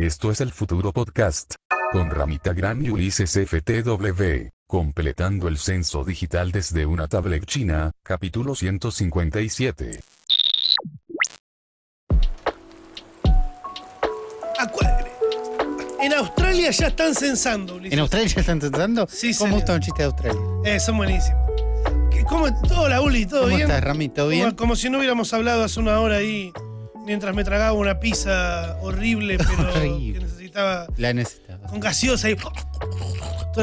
Esto es el futuro podcast. Con Ramita Gran y Ulises FTW. Completando el censo digital desde una tablet china, capítulo 157. Acu- En Australia ya están censando, Ulises. ¿En Australia ya están tratando? Sí, ¿Cómo señor. está un chiste de Australia? Eh, son buenísimos. ¿Qué- ¿Cómo todo la Uli? ¿Todo ¿Cómo bien? estás, Rami? ¿Todo bien? Como, como si no hubiéramos hablado hace una hora ahí, mientras me tragaba una pizza horrible, pero Horrible. que necesitaba La necesitaba. con gaseosa y todo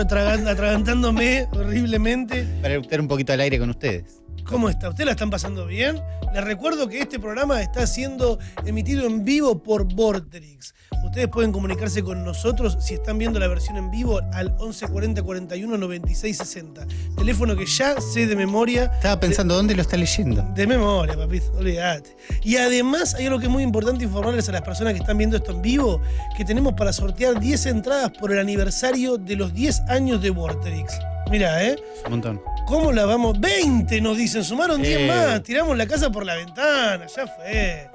atragan- atragantándome horriblemente. Para eructar un poquito al aire con ustedes. ¿Cómo está? ¿Ustedes la están pasando bien? Les recuerdo que este programa está siendo emitido en vivo por Vorterix. Ustedes pueden comunicarse con nosotros si están viendo la versión en vivo al 1140 41 96 60. Teléfono que ya sé de memoria. Estaba pensando, ¿dónde lo está leyendo? De memoria, papito, olvídate. Y además hay algo que es muy importante informarles a las personas que están viendo esto en vivo, que tenemos para sortear 10 entradas por el aniversario de los 10 años de Vorterix. Mira, ¿eh? Un montón. ¿Cómo la vamos? 20 nos dicen, sumaron 10 Eh. más, tiramos la casa por la ventana, ya fue.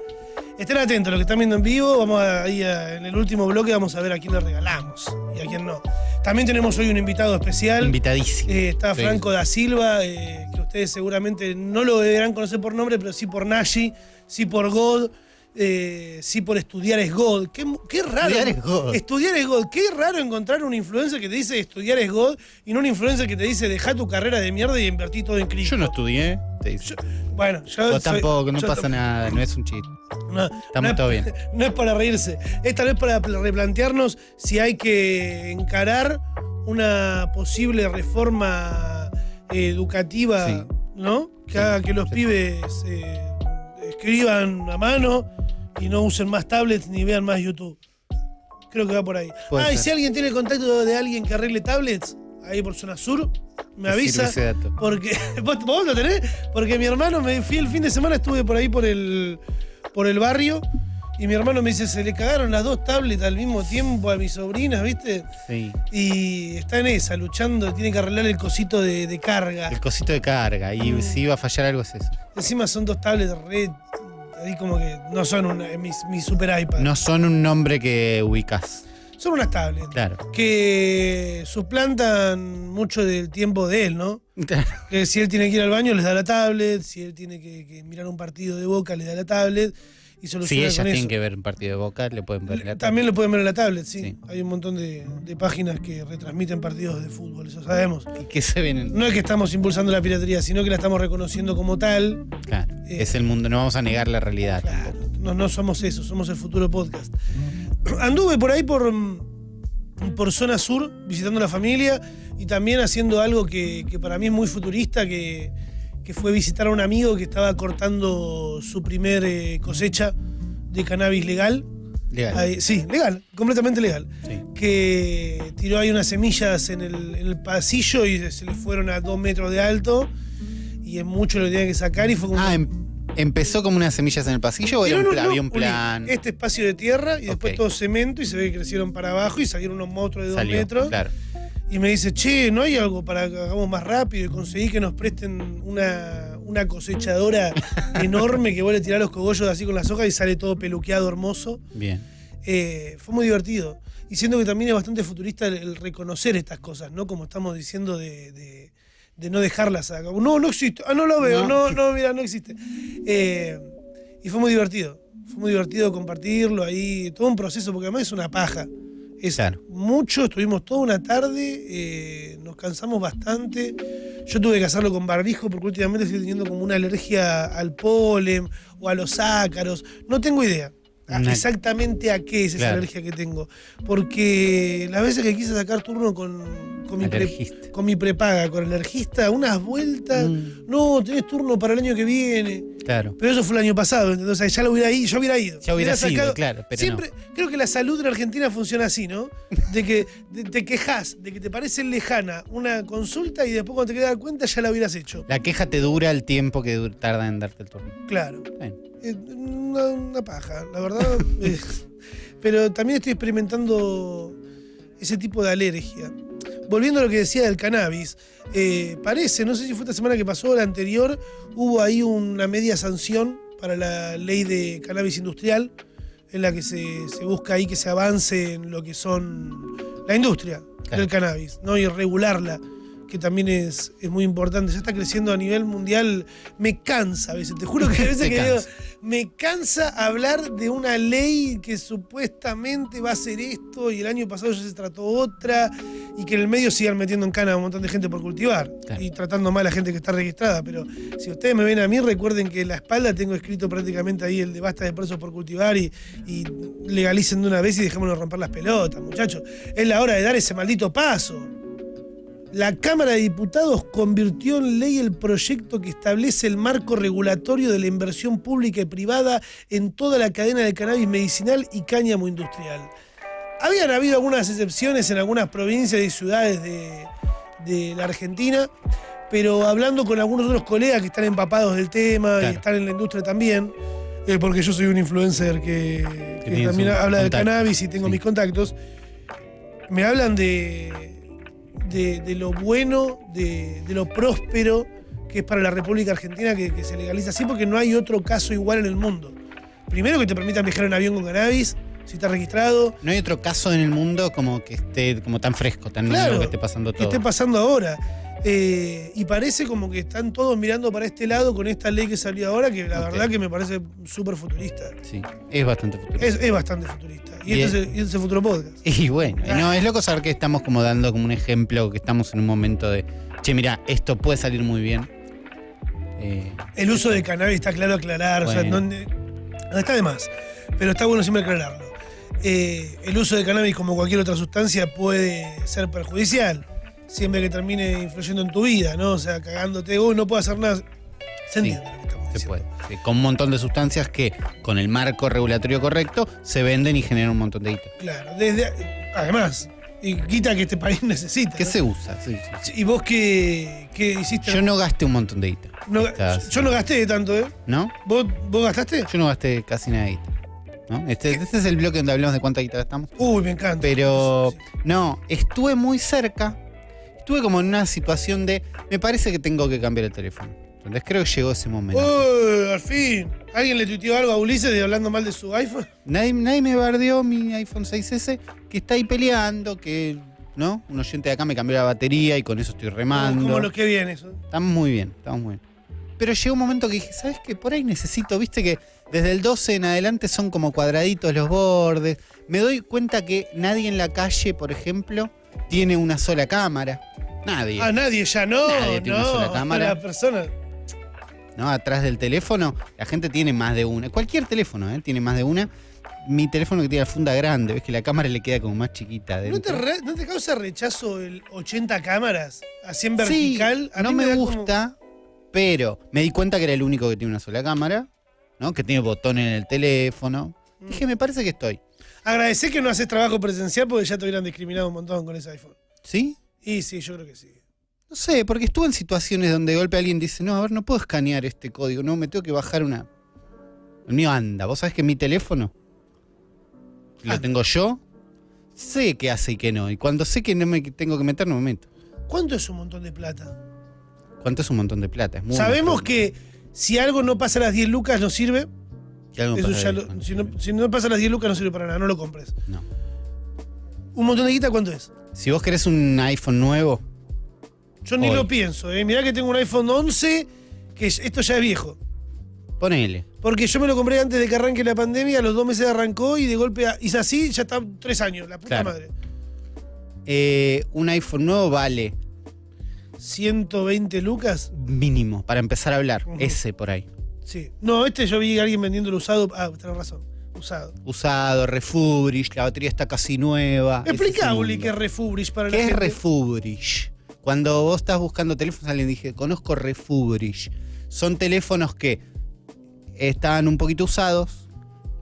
Estén atentos, los que están viendo en vivo, vamos a, ahí a- en el último bloque vamos a ver a quién le regalamos y a quién no. También tenemos hoy un invitado especial. Invitadísimo. Eh, está Sí. Franco da Silva, eh, que ustedes seguramente no lo deberán conocer por nombre, pero sí por Nashi, sí por God, eh, sí por Estudiar es God. Qué, qué raro. Estudiar es God. Estudiar es God. Qué raro encontrar un influencer que te dice Estudiar es God y no un influencer que te dice deja tu carrera de mierda y invertí todo en cripto. Yo no estudié, te dice. Bueno, yo. Vos soy- tampoco, no yo pasa nada, no es un chiste. no, Estamos no es- todo bien. No es para reírse. Esta vez para replantearnos si hay que encarar una posible reforma eh, educativa, Sí. ¿no? Que Sí, haga que los sí. pibes eh, escriban a mano y no usen más tablets ni vean más YouTube. Creo que va por ahí. Puede ah, y si alguien tiene el contacto de alguien que arregle tablets, ahí por zona sur, me avisa. sirve ese dato. Porque ¿vos, vos lo tenés, porque mi hermano me fui el fin de semana, estuve por ahí por el por el barrio y mi hermano me dice, se le cagaron las dos tablets al mismo tiempo a mis sobrinas, ¿viste? Sí. Y está en esa, luchando, tiene que arreglar el cosito de, de carga. El cosito de carga. Y Mm. si iba a fallar algo es eso. Encima son dos tablets re ahí como que no son una, mis, mis super iPad. No son un nombre que ubicas. Son unas tablets. Claro. Que suplantan mucho del tiempo de él, ¿no? Claro. Que si él tiene que ir al baño, les da la tablet. Si él tiene que, que mirar un partido de boca, le da la tablet. Y Si ellas con tienen que ver un partido de Boca, le pueden ver la También lo pueden ver en la tablet, sí. Sí. Hay un montón de, de páginas que retransmiten partidos de fútbol, eso sabemos. ¿Y qué se ven en- No es que estamos impulsando la piratería, sino que la estamos reconociendo como tal. Claro. Eh, es el mundo, no vamos a negar la realidad Claro, tampoco. no, no somos eso, somos el futuro podcast. Anduve por ahí por, mm, por zona sur, visitando la familia y también haciendo algo que, que para mí es muy futurista, que, que fue visitar a un amigo que estaba cortando su primer eh, cosecha de cannabis legal. Legal. Ahí- sí, legal, completamente legal. Sí. Que tiró ahí unas semillas en el, en el pasillo y se le fueron a dos metros de alto. Y es mucho lo que tenía que sacar y fue como. Ah, em- ¿empezó como unas semillas en el pasillo o era un en plan, no, había un plan? Este espacio de tierra y después todo cemento y se ve que crecieron para abajo y salieron unos monstruos de dos metros. claro. Y me dice, che, ¿no hay algo para que hagamos más rápido? Y conseguí que nos presten una, una cosechadora enorme que vos le tirás los cogollos así con las hojas y sale todo peluqueado, hermoso. Bien. Eh, fue muy divertido. Y siento que también es bastante futurista el, el reconocer estas cosas, ¿no? Como estamos diciendo de, de- de no dejarlas acá. No, no existe. Ah, no lo veo. No, No. no, mira, no existe. Eh, y fue muy divertido. Fue muy divertido compartirlo ahí. Todo un proceso, porque además es una paja. Es Claro. mucho, estuvimos toda una tarde, eh, nos cansamos bastante. Yo tuve que hacerlo con barbijo porque últimamente estoy teniendo como una alergia al polen o a los ácaros. No tengo idea a- Una- exactamente a qué es esa Claro. alergia que tengo. Porque las veces que quise sacar turno con, con, mi, pre- Alergista. con mi prepaga, con el alergista, unas vueltas. Mm. No, tenés turno para el año que viene. Claro. Pero eso fue el año pasado, ¿entendés? O sea, ya lo hubiera ido, yo hubiera ido. Ya hubiera sido, claro, pero Siempre, creo que la salud en Argentina funciona así, ¿no? De que de- te quejas, de que te parece lejana una consulta y después cuando te quedas cuenta ya la hubieras hecho. La queja te dura el tiempo que tarda en darte el turno. Claro. Bien. Eh, Una, una paja, la verdad. eh, pero también estoy experimentando ese tipo de alergia. Volviendo a lo que decía del cannabis, eh, parece, no sé si fue esta semana que pasó o la anterior, hubo ahí una media sanción para la ley de cannabis industrial en la que se, se busca ahí que se avance en lo que son la industria Claro. del cannabis, ¿no? Y regularla, que también es, es muy importante. Ya está creciendo a nivel mundial. Me cansa a veces, te juro que a veces que digo. Me cansa hablar de una ley que supuestamente va a ser esto y el año pasado ya se trató otra y que en el medio sigan metiendo en cana a un montón de gente por cultivar Claro. y tratando mal a la gente que está registrada. Pero si ustedes me ven a mí, recuerden que en la espalda tengo escrito prácticamente ahí el de basta de presos por cultivar y, y legalicen de una vez y dejémonos romper las pelotas, muchachos. Es la hora de dar ese maldito paso. La Cámara de Diputados convirtió en ley el proyecto que establece el marco regulatorio de la inversión pública y privada en toda la cadena de cannabis medicinal y cáñamo industrial. Habían habido algunas excepciones en algunas provincias y ciudades de, de la Argentina, pero hablando con algunos otros colegas que están empapados del tema y están en la industria también, eh, porque yo soy un influencer que, también habla del contacto, cannabis y tengo sí. mis contactos, me hablan de, de, de lo bueno, de, de lo próspero que es para la República Argentina que, que se legaliza así, porque no hay otro caso igual en el mundo. Primero que te permitan viajar en avión con cannabis, si está registrado, No hay otro caso en el mundo como que esté como tan fresco, tan Claro, nuevo que esté pasando que todo. esté pasando ahora. Eh, y parece como que están todos mirando para este lado con esta ley que salió ahora, que la verdad que me parece súper futurista. Sí, es bastante futurista. Es, es bastante futurista. Y este, es el, y este es el futuro podcast. Y bueno, no, es loco saber que estamos como dando como un ejemplo, que estamos en un momento de, che, mira, esto puede salir muy bien. Eh, El uso de cannabis está claro aclarar, o sea, no está de más, pero está bueno siempre aclararlo. Eh, el uso de cannabis como cualquier otra sustancia puede ser perjudicial, siempre que termine influyendo en tu vida, ¿no? O sea, cagándote, uy, no puedo hacer nada. Se Sí, entiende lo que estamos se diciendo. puede. Sí, con un montón de sustancias que con el marco regulatorio correcto se venden y generan un montón de guita. Claro, desde, además, y quita que este país necesita. ¿Qué ¿no? se usa? Sí, sí, sí. ¿Y vos qué, qué hiciste? Yo no gasté un montón de guita. No- Estas- yo no gasté tanto, ¿eh? ¿No? ¿Vos, vos gastaste? Yo no gasté casi nada de guita. ¿no? Este, este es el bloque donde hablamos de cuánta guita gastamos. Uy, me encanta. Pero Sí, no, estuve muy cerca. Estuve como en una situación de. Me parece que tengo que cambiar el teléfono. Entonces creo que llegó ese momento. Uy, al fin. ¿Alguien le tuiteó algo a Ulises de hablando mal de su iPhone? Nadie, nadie me bardeó mi iPhone 6S, que está ahí peleando, que. ¿No? Un oyente de acá me cambió la batería y con eso estoy remando. Como lo que viene eso. Estamos muy bien, estamos muy bien. Pero llegó un momento que dije, ¿sabes qué? Por ahí necesito, viste que desde el 12 en adelante son como cuadraditos los bordes. Me doy cuenta que nadie en la calle, por ejemplo, tiene una sola cámara. Nadie. Ah, nadie ya no. Nadie tiene una no, sola cámara. La persona. ¿no? Atrás del teléfono, la gente tiene más de una. Cualquier teléfono, ¿eh? Tiene más de una. Mi teléfono que tiene la funda grande, ves que la cámara le queda como más chiquita. ¿No te, adentro. re- no te causa rechazo el 80 cámaras? Así en Sí, vertical. A no me, como- gusta, pero me di cuenta que era el único que tiene una sola cámara, ¿no? Que tiene botón en el teléfono. Mm. Dije, me parece que estoy. Agradecer que no haces trabajo presencial porque ya te hubieran discriminado un montón con ese iPhone. ¿Sí? Y sí, yo creo que sí. No sé, porque estuve en situaciones donde de golpe alguien dice, no, a ver, no puedo escanear este código, no, me tengo que bajar una... El mío anda, vos sabés que mi teléfono lo Ah. tengo yo, sé qué hace y qué no, y cuando sé que no me tengo que meter, no me meto. ¿Cuánto es un montón de plata? ¿Cuánto es un montón de plata? Es muy Sabemos que si algo no pasa a las 10 lucas no sirve. Eso ya lo- si, no, si no pasa las 10 lucas no sirve para nada, no lo compres. No. ¿Un montón de guita cuánto es? Si vos querés un iPhone nuevo, Yo ni Hoy. lo pienso, ¿eh? Mirá que tengo un iPhone 11, que es- esto ya es viejo. ponele. Porque yo me lo compré antes de que arranque la pandemia, a los dos meses arrancó y de golpe hice así, ya está tres años, la puta Claro. madre. Eh, un iPhone nuevo vale 120 lucas, mínimo para empezar a hablar. Ese por ahí. Sí. No, este yo vi a alguien vendiéndolo usado. Ah, tenés razón, usado. Usado, refurbished, la batería está casi nueva. Explica, Uli, qué es refurbished para la ¿Qué es gente. refurbished? Cuando vos estás buscando teléfonos, alguien dije, conozco refurbished. Son teléfonos que estaban un poquito usados,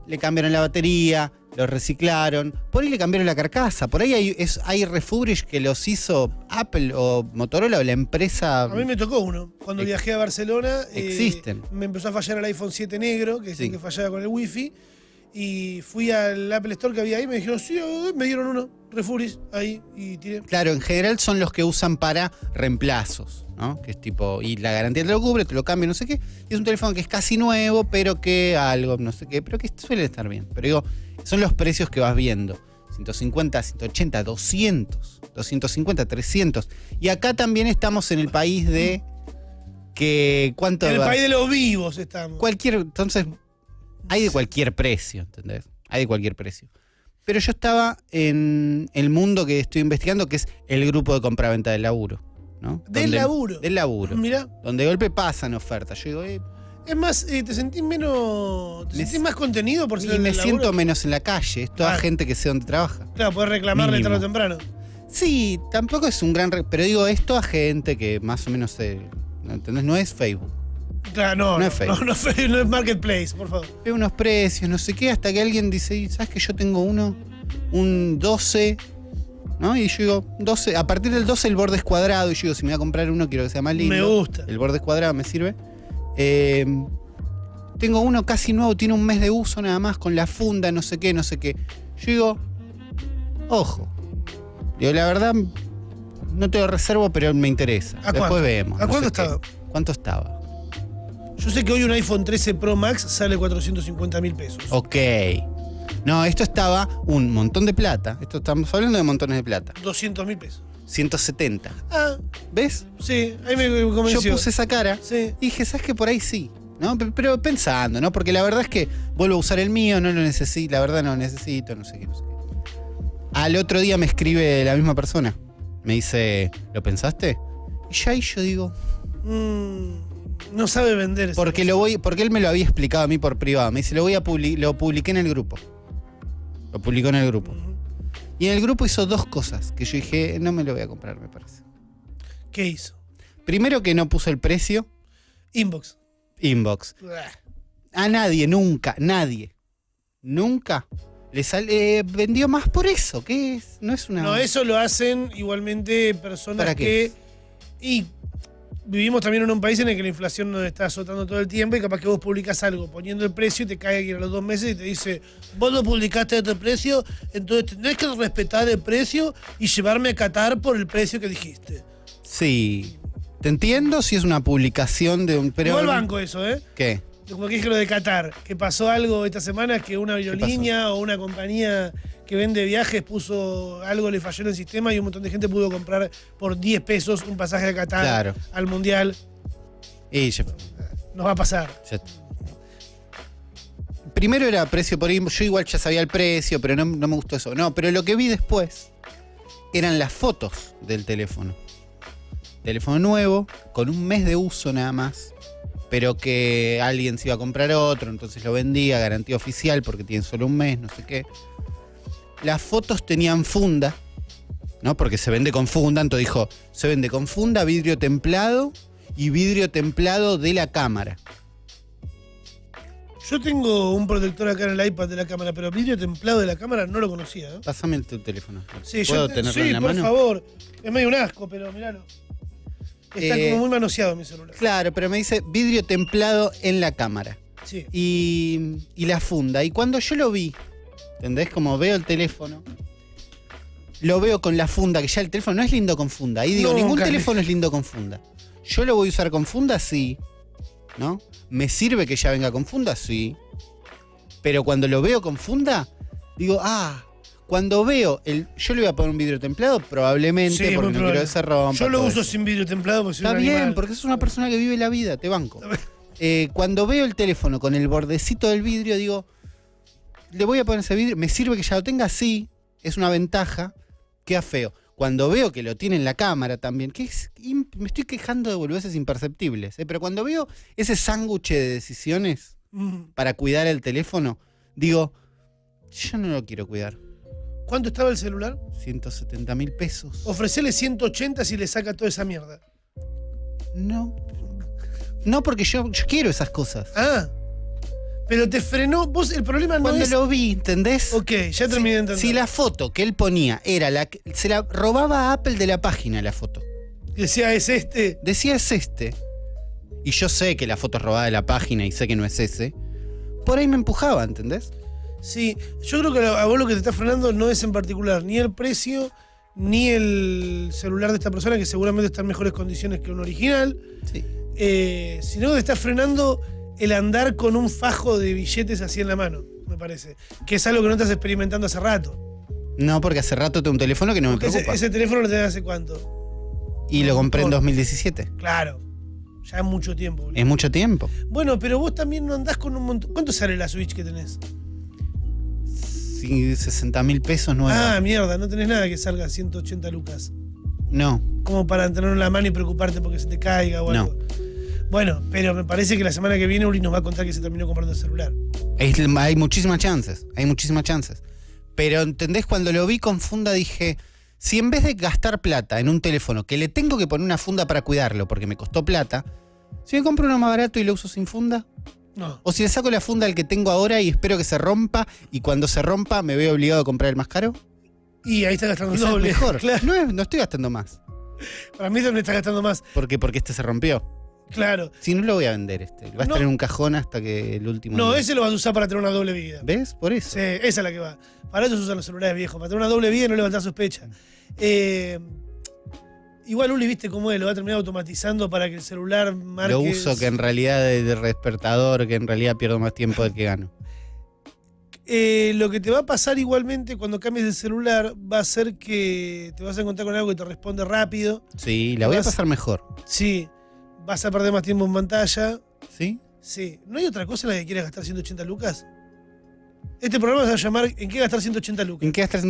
le cambiaron la batería, los reciclaron, por ahí le cambiaron la carcasa, por ahí hay, es, hay refurbished que los hizo Apple o Motorola o la empresa. A mí me tocó uno. Cuando Ex- viajé a Barcelona, eh, Existen. me empezó a fallar el iPhone 7 negro, que es el Sí. que fallaba con el wifi. Y fui al Apple Store que había ahí, me dijeron, sí, eh, me dieron uno, Refuris, ahí, y tiré. Claro, en general son los que usan para reemplazos, ¿no? Que es tipo, y la garantía te lo cubre, te lo cambia, no sé qué. Y es un teléfono que es casi nuevo, pero que algo, no sé qué, pero que suele estar bien. Pero digo, son los precios que vas viendo. 150, 180, 200, 250, 300. Y acá también estamos en el país de que cuánto En el va- país de los vivos estamos. cualquier entonces hay de cualquier precio, ¿entendés? Hay de cualquier precio. Pero yo estaba en el mundo que estoy investigando, que es el grupo de compraventa del laburo, ¿no? Del Donde- laburo. Del laburo. Mirá, Donde de golpe pasan ofertas. Yo digo, eh, es más, eh, te sentís menos. ¿Te Me sentís más contenido por ser y me siento laburo? menos en la calle. Es toda Ah. gente que sé dónde trabaja. Claro, podés reclamarle Mínimo. tarde o temprano. Sí, tampoco es un gran... Pero digo, es toda gente que más o menos... se- ¿no ¿Entendés? No es Facebook. Claro, no, No no, es Facebook. no, no, es- no es Marketplace, por favor. Veo unos precios, no sé qué, hasta que alguien dice, "Y, ¿sabes que yo tengo uno? Un 12, ¿no? Y yo digo, 12, a partir del 12 el borde es cuadrado, y yo digo, si me voy a comprar uno, quiero que sea más lindo. Me gusta. El borde es cuadrado, me sirve. Eh, tengo uno casi nuevo, tiene un mes de uso nada más, con la funda, no sé qué, no sé qué. Yo digo, ojo. Digo, la verdad, no te lo reservo, pero me interesa. ¿A Después cuánto? vemos. ¿A no cuánto qué. estaba? ¿Cuánto estaba? Yo sé que hoy un iPhone 13 Pro Max sale 450 mil pesos. Ok. No, esto estaba un montón de plata. Esto estamos hablando de montones de plata. 200 mil pesos. 170. Ah, ¿Ves? sí, ahí me convenció. Yo puse esa cara Sí. y dije, ¿sabes qué? Por ahí sí. ¿No? Pe- Pero pensando, ¿no? Porque la verdad es que vuelvo a usar el mío, no lo necesito, la verdad no lo necesito, no sé qué, no sé qué. Al otro día me escribe la misma persona. Me dice, ¿lo pensaste? Y ya ahí yo digo, Mm, no sabe vender. porque lo voy, porque él me lo había explicado a mí por privado. Me dice, lo voy a publi- lo publiqué en el grupo. Lo publicó en el grupo. Y en el grupo hizo dos cosas que yo dije, no me lo voy a comprar, me parece. ¿Qué hizo? Primero que no puso el precio, Inbox. inbox. A nadie, nunca, nadie, nunca le sale, eh, vendió más por eso. ¿Qué es? No es una. No, eso lo hacen igualmente personas ¿Para qué? que. Y vivimos también en un país en el que la inflación nos está azotando todo el tiempo y capaz que vos publicas algo poniendo el precio y te cae alguien a los dos meses y te dice, vos lo publicaste a este precio, entonces tenés que respetar el precio y llevarme a Qatar por el precio que dijiste. Sí. Te entiendo si es una publicación de un. Pero, Igual banco eso, ¿eh? ¿Qué? Como que dije lo de Qatar, que pasó algo esta semana que una aerolínea o una compañía que vende viajes puso algo, le falló en el sistema y un montón de gente pudo comprar por 10 pesos un pasaje a Qatar Claro. al Mundial. Y ya- Nos va a pasar. ya- Primero era precio por inbox. Yo igual ya sabía el precio, pero no, no me gustó eso. No, pero lo que vi después eran las fotos del teléfono. Teléfono nuevo, con un mes de uso nada más. Pero que alguien se iba a comprar otro, entonces lo vendía, garantía oficial, porque tiene solo un mes, no sé qué. Las fotos tenían funda, ¿no? Porque se vende con funda, entonces dijo, se vende con funda, vidrio templado y vidrio templado de la cámara. Yo tengo un protector acá en el iPad de la cámara, pero vidrio templado de la cámara no lo conocía. ¿eh? Pásame el tu teléfono. Sí, ¿Puedo yo te- tenerlo sí, en la por mano? favor. Es medio un asco, pero miralo. Está Eh, como muy manoseado mi celular. Claro, pero me dice vidrio templado en la cámara. Sí. Y, y la funda. Y cuando yo lo vi, ¿entendés? Como veo el teléfono, lo veo con la funda, que ya el teléfono no es lindo con funda. Ahí digo, No, ningún teléfono es lindo con funda. Yo lo voy a usar con funda, sí. ¿No? ¿Me sirve que ya venga con funda? Sí. Pero cuando lo veo con funda, digo, ah, cuando veo el. Yo le voy a poner un vidrio templado, probablemente, Sí, porque no probable. quiero que rompa. Yo lo uso eso. sin vidrio templado porque soy Está un bien, animal. porque sos una persona que vive la vida, te banco. Eh, cuando veo el teléfono con el bordecito del vidrio, digo, le voy a poner ese vidrio, ¿me sirve que ya lo tenga? Sí, es una ventaja, queda feo. Cuando veo que lo tiene en la cámara también, que es, me estoy quejando de boludeces imperceptibles, ¿eh? pero cuando veo ese sándwich de decisiones Mm. para cuidar el teléfono, digo, yo no lo quiero cuidar. ¿Cuánto estaba el celular? 170 mil pesos. Ofrecele 180 si le saca toda esa mierda. No. No, porque yo, yo quiero esas cosas. Ah. Pero te frenó. Vos, el problema no Cuando es. lo vi, ¿entendés? Ok, ya terminé de entender. Si la foto que él ponía era la que. Se la robaba a Apple de la página la foto. Decía, es este. Decía es este. Y yo sé que la foto es robada de la página y sé que no es ese. Por ahí me empujaba, ¿entendés? Sí, yo creo que a vos lo que te está frenando no es en particular ni el precio ni el celular de esta persona, que seguramente está en mejores condiciones que un original, Sí. eh, sino que te está frenando el andar con un fajo de billetes así en la mano, me parece. Que es algo que no estás experimentando hace rato. No, porque hace rato tengo un teléfono que no me Porque ese, preocupa. ese teléfono lo tenés hace cuánto. Y lo compré en Por- 2017. Claro, ya es mucho tiempo. boludo. Es mucho tiempo. Bueno, pero vos también no andás con un montón. ¿Cuánto sale la Switch que tenés? Sí, 60 mil pesos nueva. Ah, mierda, no tenés nada que salga a 180 lucas. no. Como para tenerlo en la mano y preocuparte porque se te caiga o No. Bueno, pero me parece que la semana que viene Uli nos va a contar que se terminó comprando el celular. Es- hay muchísimas chances. Hay muchísimas chances. Pero, ¿entendés? Cuando lo vi con funda dije, si en vez de gastar plata en un teléfono que le tengo que poner una funda para cuidarlo porque me costó plata, si me compro uno más barato y lo uso sin funda, No. o si le saco la funda al que tengo ahora y espero que se rompa y cuando se rompa me veo obligado a comprar el más caro, Y ahí está gastando esa es doble. mejor. Claro. No, no estoy gastando más. Para mí también está gastando más. Porque, porque este se rompió. Claro. Si no lo voy a vender este. Va a No. estar en un cajón hasta que el último. No, día. ese lo vas a usar para tener una doble vida. ¿Ves? Por eso. Sí, esa es la que va. Para eso se usan los celulares viejos, para tener una doble vida y no levantar sospecha. Eh, igual Uli, viste cómo es, lo va a terminar automatizando para que el celular marque. Lo uso que en realidad de, de despertador, que en realidad pierdo más tiempo del que gano. Eh, lo que te va a pasar igualmente cuando cambies de celular va a ser que te vas a encontrar con algo que te responde rápido. Sí, la voy a Vas- pasar mejor. Sí, vas a perder más tiempo en pantalla. ¿Sí? Sí. ¿No hay otra cosa en la que quieras gastar 180 lucas? Este programa se va a llamar ¿En qué gastar 180 lucas? ¿En qué gastas?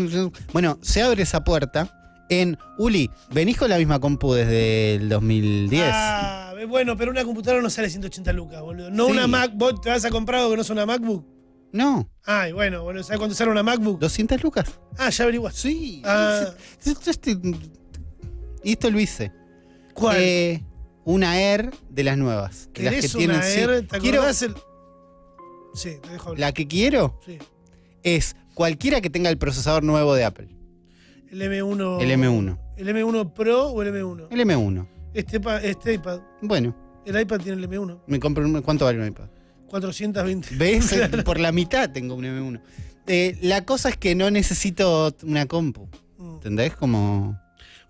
Bueno, se abre esa puerta en Uli. Venís con la misma compu desde el 2010. Ah, bueno, pero una computadora no sale 180 lucas, boludo. No Sí. una Mac. ¿Vos te vas a comprar algo que no es una MacBook? No, Ay, bueno, bueno, ¿sabes cuánto sale una MacBook? 200 lucas. Ah, ya averiguaste. Sí. Ah. Y esto lo hice. ¿Cuál? Eh, una Air de las nuevas. de Las que ¿Querés tienen, una sí. Air? ¿Te Quiero- el...? Sí, te dejo hablar. la que quiero Sí. es cualquiera que tenga el procesador nuevo de Apple. El M1... El M1. ¿El M1 Pro o el M1? El M1. Este, este iPad. Bueno, El iPad tiene el M1. me compro un- ¿Cuánto vale un iPad? 420. ¿Ves? Por la mitad tengo un M1. Eh, la cosa es que no necesito una compu. Mm. ¿Entendés? Como.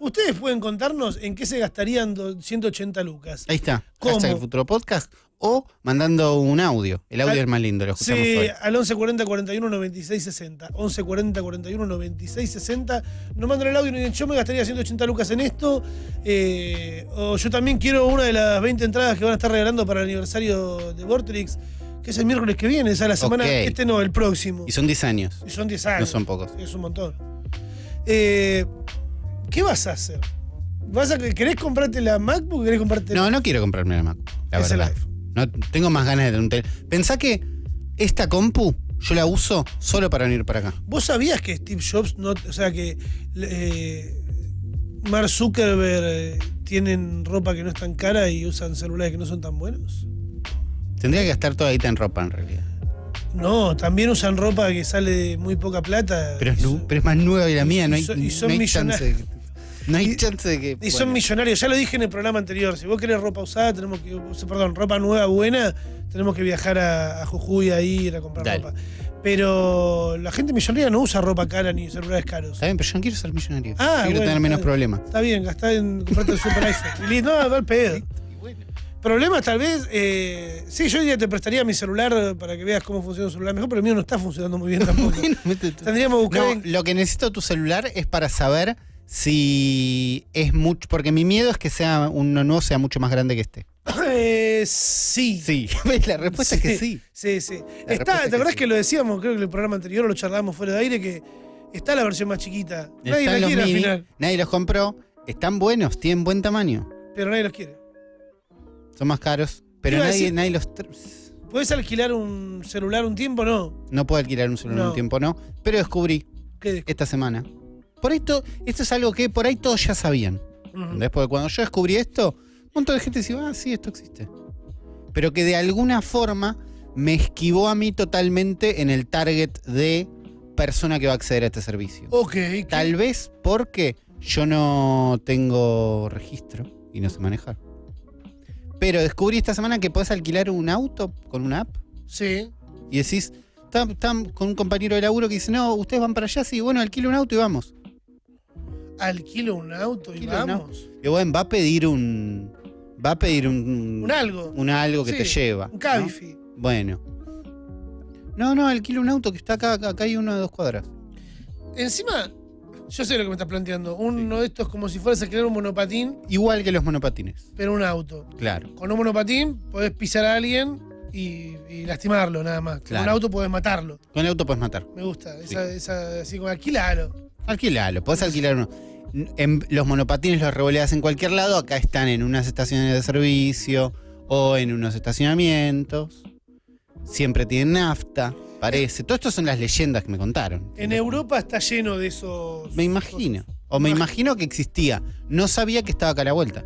Ustedes pueden contarnos en qué se gastarían do- 180 lucas. Ahí está. ¿Cómo? Hashtag el futuro podcast. O mandando un audio. El audio Al- es más lindo, lo escuchamos Sí, hoy. al 1140 41 96 60. 1140 41 96 60. No mandan el audio ni dicen, yo me gastaría 180 lucas en esto. eh, o yo también quiero una de las 20 entradas que van a estar regalando para el aniversario de Vortrix, que es el miércoles que viene, esa es la semana. Este no, el próximo. Y son 10 años. Y son 10 años. No son pocos. Es un montón. Eh, ¿Qué vas a hacer? ¿Vas a, ¿Querés comprarte la MacBook o querés comprarte No, no quiero comprarme la Mac. La Es el iPhone. No, tengo más ganas de tener un tel. Pensá que esta compu yo la uso solo para venir para acá. ¿Vos sabías que Steve Jobs no, o sea que eh, Mark Zuckerberg eh, tienen ropa que no es tan cara y usan celulares que no son tan buenos? Tendría que gastar toda guita en ropa en realidad. No, también usan ropa que sale de muy poca plata. Pero es, y nu- son, pero es más nueva que la mía, no hay, y son- y son no hay chance de no hay Y- chance de que. y son bueno. millonarios. Ya lo dije en el programa anterior. Si vos querés ropa usada, tenemos que. Perdón, ropa nueva, buena, tenemos que viajar a, a Jujuy a ir a comprar Dale. ropa. Pero la gente millonaria no usa ropa cara ni celulares caros. Está bien, pero yo no quiero ser millonario. Ah, quiero bueno, tener menos está- problemas. Está bien, gastá en comprarte el super iPhone. No, va al pedo. Problemas tal vez, eh, sí, yo diría te prestaría mi celular para que veas cómo funciona un celular mejor, pero el mío no está funcionando muy bien tampoco. Tendríamos que buscar No, en- lo que necesito tu celular es para saber si es mucho. Porque mi miedo es que sea uno nuevo sea mucho más grande que este. Eh, sí. Sí. La respuesta es que sí. Sí, sí. La Está, es ¿Te que acordás sí. que lo decíamos? Creo que en el programa anterior lo charlábamos fuera de aire, que está la versión más chiquita. Nadie Están la los quiere al final, nadie los compró. Están buenos, tienen buen tamaño. pero nadie los quiere. Son más caros. Pero nadie, decir- nadie los. ¿Puedes alquilar un celular un tiempo? No. No puedo alquilar un celular No. un tiempo, no. Pero descubrí ¿Qué? esta semana. Por esto, esto es algo que por ahí todos ya sabían. Ujú. ¿Entendés? Porque cuando yo descubrí esto, un montón de gente decía, ah, sí, esto existe. Pero que de alguna forma me esquivó a mí totalmente en el target de persona que va a acceder a este servicio. Ok. ¿qué? Tal vez porque yo no tengo registro y no sé manejar. Pero descubrí esta semana que podés alquilar un auto con una app Sí. y decís, Está, está con un compañero de laburo que dice, no, ustedes van para allá, sí, bueno, alquilo un auto y vamos. Alquilo un auto y vamos. Y bueno, va a pedir un. Va a pedir un. Un algo. un algo que Sí, te lleva. Un ¿no? Cabify. Bueno. No, no, alquilo un auto que está acá, acá, acá hay uno de dos cuadras. Encima, yo sé lo que me estás planteando. Uno de estos como si fueras a crear un monopatín, Igual que los monopatines. pero un auto. Claro. Con un monopatín podés pisar a alguien y, y lastimarlo nada más. Con Claro. un auto podés matarlo. Con el auto puedes matar. Me gusta. Esa, esa, así como alquilalo. Alquilalo, podés alquilar uno. En los monopatines los revoleas en cualquier lado. Acá están en unas estaciones de servicio o en unos estacionamientos. Siempre tienen nafta, parece. Todo esto son las leyendas que me contaron. En Europa está lleno de esos. Me imagino. O me Imag- imagino que existía. No sabía que estaba acá a la vuelta.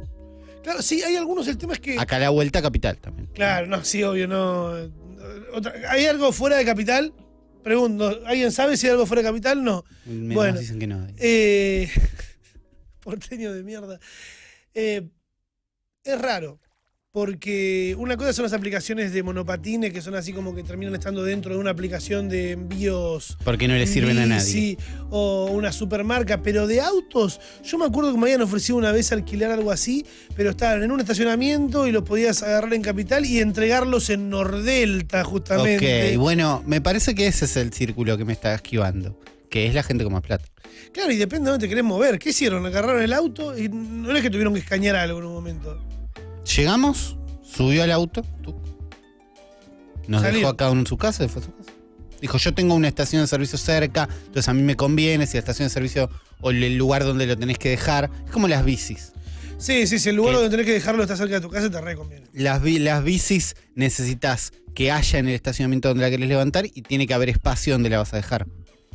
Claro, sí, hay algunos. El tema es que. Acá a la vuelta capital también. Claro, no, sí, obvio, no. Otra- ¿Hay algo fuera de capital? Pregunto, ¿alguien sabe si hay algo fuera de capital? No. Me Bueno. dicen que no. Eh, porteño de mierda. Eh, es raro. Porque una cosa son las aplicaciones de monopatines que son así como que terminan estando dentro de una aplicación de envíos. Porque no le sirven a nadie. O una supermarca, pero de autos. Yo me acuerdo que me habían ofrecido una vez alquilar algo así, pero estaban en un estacionamiento y los podías agarrar en Capital y entregarlos en Nordelta, justamente. Ok, bueno, me parece que ese es el círculo que me está esquivando. Que es la gente con más plata. Claro, y depende de dónde te querés mover. ¿Qué hicieron? Agarraron el auto y no es que tuvieron que escañar algo en un momento. Llegamos, subió al auto, tuc. nos Salir. dejó acá en su casa, se fue a su casa. Dijo, yo tengo una estación de servicio cerca, entonces a mí me conviene si la estación de servicio o el lugar donde lo tenés que dejar. Es como las bicis. Sí, sí, si el lugar ¿Qué? donde tenés que dejarlo está cerca de tu casa, te reconviene. Las, bi- las bicis necesitas que haya en el estacionamiento donde la querés levantar y tiene que haber espacio donde la vas a dejar.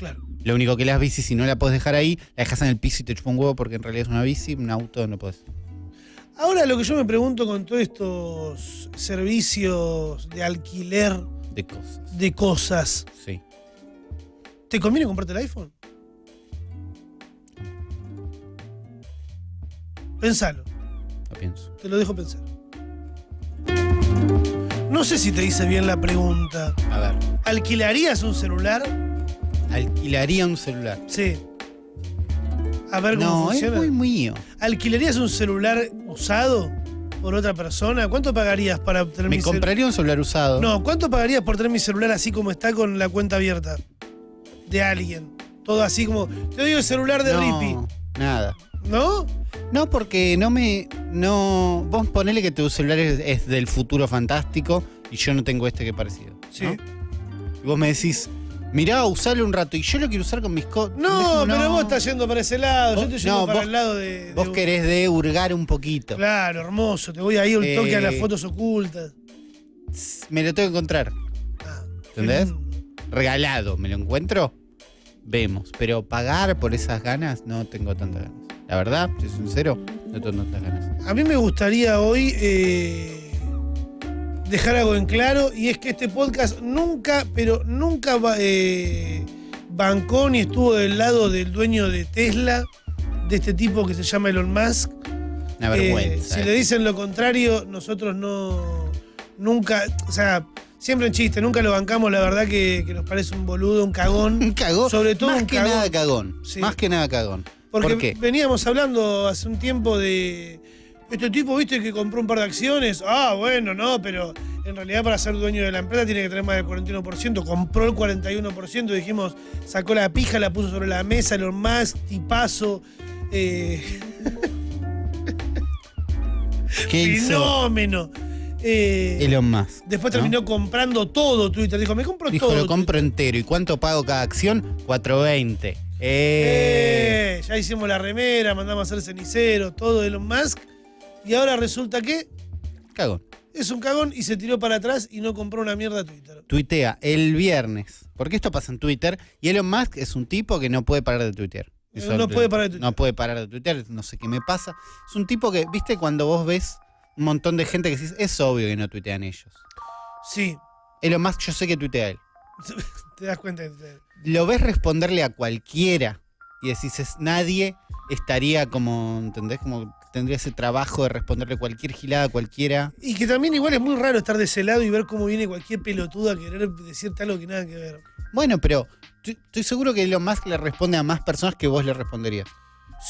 Claro. Lo único que las bicis, si no la podés dejar ahí, la dejas en el piso y te chupa un huevo porque en realidad es una bici, un auto no podés. Ahora lo que yo me pregunto con todos estos servicios de alquiler De cosas. de cosas, Sí. ¿te conviene comprarte el iPhone? Pensalo, Lo pienso. te lo dejo pensar. No sé si te hice bien la pregunta. A ver. ¿Alquilarías un celular? Alquilaría un celular. Sí. A ver cómo No, es funciona. muy mío. ¿Alquilarías un celular usado por otra persona? ¿Cuánto pagarías para tener Me mi cel- compraría un celular usado. No, ¿cuánto pagarías por tener mi celular así como está con la cuenta abierta? De alguien. Todo así como. Te doy el celular de no, Rippy. Nada. ¿No? No, porque no me. No. Vos ponele que tu celular es, es del futuro fantástico y yo no tengo este que parecido. Sí. ¿no? Y vos me decís, mirá, usalo un rato y yo lo quiero usar con mis cosas. No, pero vos estás yendo para ese lado. Vos- yo estoy yendo no, para vos- el lado de. Vos querés de hurgar un poquito. Claro, hermoso. Te voy ahí un toque a las Eh. fotos ocultas. Me lo tengo que encontrar. Ah, ¿Entendés? Regalado, ¿me lo encuentro? Vemos. Pero pagar por esas ganas, no tengo tantas ganas. La verdad, soy sincero, no tengo tantas ganas. A mí me gustaría hoy eh, dejar algo en claro y es que este podcast nunca, pero nunca eh, bancó ni estuvo del lado del dueño de Tesla, de este tipo que se llama Elon Musk. Una Eh, vergüenza. si eh. le dicen lo contrario, nosotros no. Nunca. O sea, siempre en chiste, nunca lo bancamos, la verdad que, que nos parece un boludo, un cagón. Un cagón. Sobre todo Más un que cagón. nada cagón. Sí. Más que nada cagón. Porque ¿Por qué? veníamos hablando hace un tiempo de. Este tipo, viste, que compró un par de acciones. Ah, bueno, no, pero en realidad para ser dueño de la empresa tiene que tener más del 41%. Compró el 41%. Dijimos, sacó la pija, la puso sobre la mesa, Elon Musk, tipazo. Eh, ¿Qué fenómeno. Eh, Elon Musk? después ¿no? terminó comprando todo Twitter. Dijo, me compro Dijo, todo. lo compro entero. ¿Y cuánto pago cada acción? 4.20. Eh. Eh, ya hicimos la remera, mandamos a hacer cenicero, todo Elon Musk. Y ahora resulta que Cagón. es un cagón y se tiró para atrás y no compró una mierda Twitter. Tuitea el viernes. Porque esto pasa en Twitter. Y Elon Musk es un tipo que no puede parar de tuitear. Eso- No puede parar de tuitear. No puede parar de tuitear. No sé qué me pasa. Es un tipo que, viste, cuando vos ves un montón de gente que decís, es obvio que no tuitean ellos. Sí, Elon Musk, yo sé que tuitea él. te das cuenta. de- Lo ves responderle a cualquiera y decís, es, nadie estaría como, ¿entendés? Como tendría ese trabajo de responderle cualquier gilada a cualquiera. Y que también igual es muy raro estar de ese lado y ver cómo viene cualquier pelotudo a querer decirte algo que nada que ver. Bueno, pero estoy- seguro que Elon Musk le responde a más personas que vos le responderías.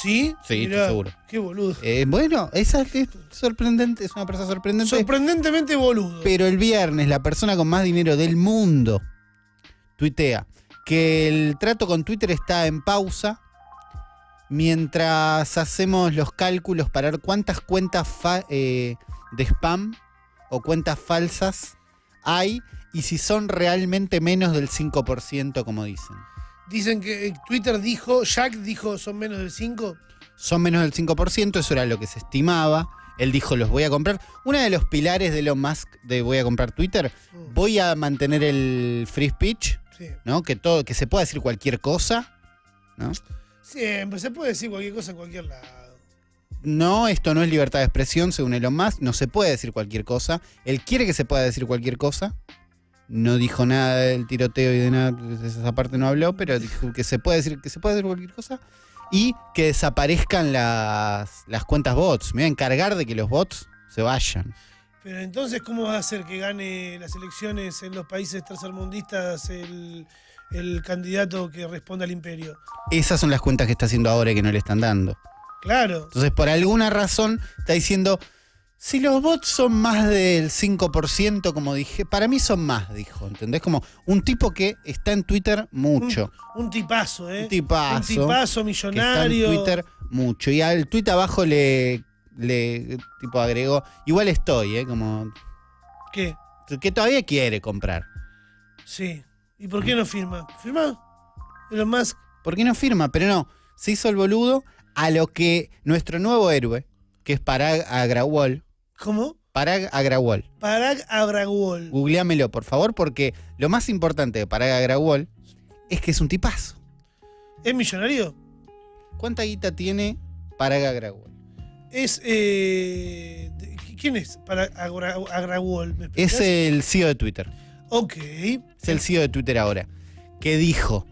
¿Sí? Sí, estoy seguro. Qué boludo. Eh, bueno, esa es sorprendente, es una persona sorprendente. Sorprendentemente boludo. Pero el viernes, la persona con más dinero del mundo tuitea que el trato con Twitter está en pausa mientras hacemos los cálculos para ver cuántas cuentas eh, de spam o cuentas falsas hay y si son realmente menos del 5%, como dicen. Dicen que eh, Twitter dijo, Jack dijo, son menos del 5. Son menos del 5%, eso era lo que se estimaba. Él dijo, los voy a comprar. Uno de los pilares de Elon Musk de voy a comprar Twitter, Mm, voy a mantener el free speech, Sí. ¿no? Que todo, que se pueda decir cualquier cosa, ¿no? Siempre, se puede decir cualquier cosa en cualquier lado. No, esto no es libertad de expresión, según Elon Musk, no se puede decir cualquier cosa. Él quiere que se pueda decir cualquier cosa. No dijo nada del tiroteo y de nada, de esa parte no habló, pero dijo que se puede decir que se puede decir cualquier cosa y que desaparezcan las, las cuentas bots. Me voy a encargar de que los bots se vayan. Pero entonces, ¿cómo va a hacer que gane las elecciones en los países tercermundistas el, el candidato que responde al imperio? Esas son las cuentas que está haciendo ahora y que no le están dando. Claro. Entonces, por alguna razón, está diciendo, si los bots son más del 5%, como dije, para mí son más, dijo. ¿Entendés? Como un tipo que está en Twitter mucho. Un tipazo, ¿eh? Un tipazo. Un tipazo que está en millonario. Twitter mucho. Y al tweet abajo le, le tipo agregó, igual estoy, ¿eh? Como ¿Qué? que todavía quiere comprar. Sí. ¿Y por qué no firma? ¿Firma? Elon Musk. ¿Por qué no firma? Pero no, se hizo el boludo a lo que nuestro nuevo héroe, que es Parag Agrawal, ¿Cómo? Parag Agrawal. Parag Agrawal. Googleámelo, por favor, porque lo más importante de Parag Agrawal es que es un tipazo. ¿Es millonario? ¿Cuánta guita tiene Parag Agrawal? Es. Eh, ¿Quién es? Parag Agra- Agrawal. Es el CEO de Twitter. Ok. Es el CEO de Twitter ahora. Que dijo,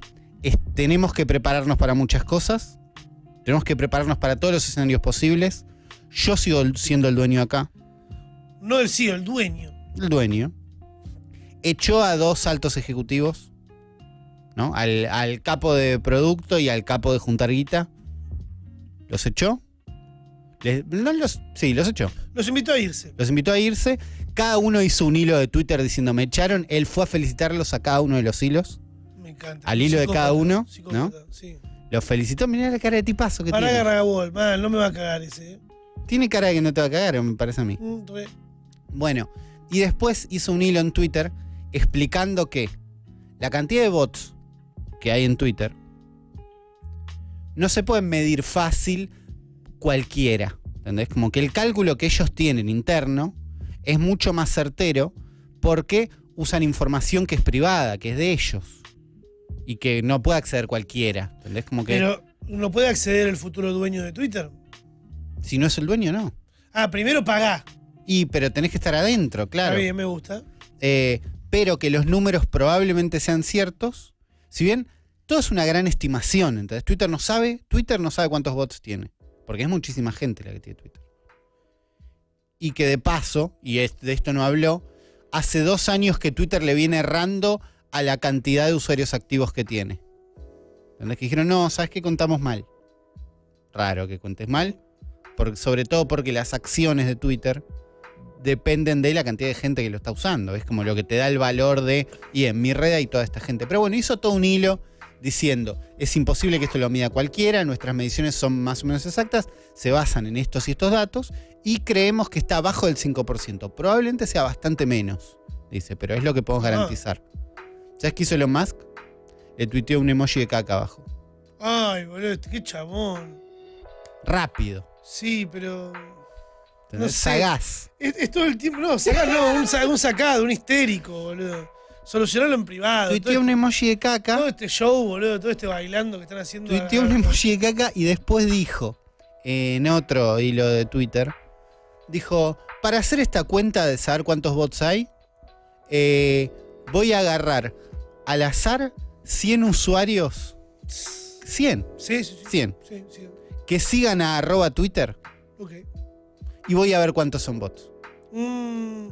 "Es- tenemos que prepararnos para muchas cosas. Tenemos que prepararnos para todos los escenarios posibles. Yo sigo siendo el dueño acá. No el CEO, el dueño. el dueño, echó a dos altos ejecutivos, ¿no? Al, al capo de producto y al capo de juntar guita. ¿Los echó? Les- no los, sí, los echó. Los invitó a irse. Los invitó a irse. Cada uno hizo un hilo de Twitter diciendo me echaron. Él fue a felicitarlos a cada uno de los hilos. Me encanta. Al hilo de cada uno, psicópata, Sí. Los felicitó. Mirá la cara de tipazo que Parag tiene. Agrawal, mal, no me va a cagar ese. ¿eh? Tiene cara de que no te va a cagar, me parece a mí. Mm. Bueno, y después hizo un hilo en Twitter explicando que la cantidad de bots que hay en Twitter no se pueden medir fácil cualquiera. ¿Entendés? Como que el cálculo que ellos tienen interno es mucho más certero porque usan información que es privada, que es de ellos. Y que no puede acceder cualquiera. ¿Entendés? Como que Pero no puede acceder el futuro dueño de Twitter. si no es el dueño, no. Ah, primero pagá. Y pero tenés que estar adentro, claro. Está bien, me gusta. eh, pero que los números probablemente sean ciertos. Si bien todo es una gran estimación, entonces Twitter no sabe, Twitter no sabe cuántos bots tiene, porque es muchísima gente la que tiene Twitter. Y que de paso, y de esto no habló, hace dos años que Twitter le viene errando a la cantidad de usuarios activos que tiene. ¿Entendés? Que dijeron, no, ¿sabes qué? Contamos mal. Raro que cuentes mal, sobre todo porque las acciones de Twitter dependen de la cantidad de gente que lo está usando. Es como lo que te da el valor de, y en mi red hay toda esta gente. Pero bueno, hizo todo un hilo diciendo, es imposible que esto lo mida cualquiera, nuestras mediciones son más o menos exactas, se basan en estos y estos datos, y creemos que está abajo del 5%. Probablemente sea bastante menos, dice, pero es lo que podemos Ah. garantizar. ¿Sabes qué hizo Elon Musk? Le tuiteó un emoji de caca abajo. Ay, boludo, qué chabón. Rápido. Sí, pero. No sé. Sagaz. Es, es todo el tiempo. No, sacá, no, un, un sacado, un histérico, boludo. Solucionarlo en privado. Tuiteó un emoji de caca. todo este show, boludo, todo este bailando que están haciendo. Tuiteó un emoji de caca y después dijo, en otro hilo de Twitter, dijo, para hacer esta cuenta de saber cuántos bots hay, eh, voy a agarrar al azar 100 usuarios, 100, Sí, sí, sí. 100, sí, sí. que sigan a arroba Twitter Ok. y voy a ver cuántos son bots. Mm,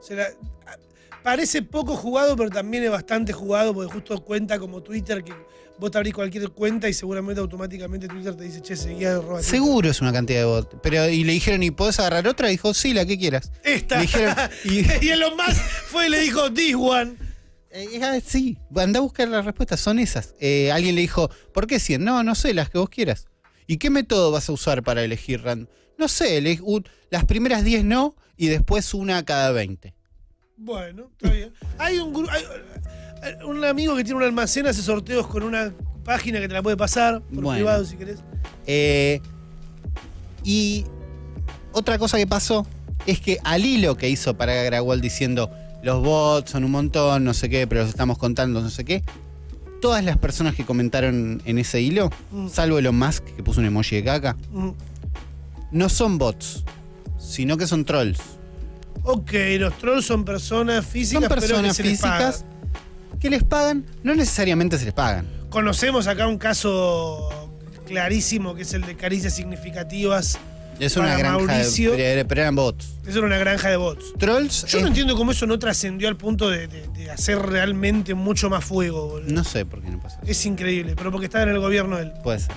se la- ah, parece poco jugado, pero también es bastante jugado, porque justo cuenta como Twitter que vos te abrís cualquier cuenta y seguramente automáticamente Twitter te dice, che, seguía arroba Twitter". Seguro es una cantidad de bots. Pero, y le dijeron, ¿y podés agarrar otra? dijo, sí, la que quieras. Esta. Le dijeron, y- y Elon Musk fue y le dijo, this one. Eh, ah, sí, anda a buscar las respuestas, son esas. Eh, alguien le dijo, ¿por qué 100? No, no sé, las que vos quieras. ¿Y qué método vas a usar para elegir random? No sé, un- las primeras 10 no y después una cada 20. Bueno, está bien. Hay un, gru- hay- hay un amigo que tiene un almacén, hace sorteos con una página que te la puede pasar por Bueno. privado si querés. Eh, y otra cosa que pasó es que al hilo que hizo para Grawal diciendo los bots son un montón, no sé qué, pero los estamos contando, no sé qué, todas las personas que comentaron en ese hilo, Mm. salvo Elon Musk que puso un emoji de caca, Mm. no son bots, sino que son trolls. Ok, los trolls son personas físicas, Son pero personas que se les paga. Que les pagan, no necesariamente se les pagan. Conocemos acá un caso clarísimo que es el de caricias significativas. Es Para una granja Mauricio. de, pero, eran bots. Eso era una granja de bots. Trolls, Yo es- no entiendo cómo eso no trascendió al punto de, de- de hacer realmente mucho más fuego, boludo. no sé por qué no pasó. Es increíble, pero porque estaba en el gobierno él. Puede ser.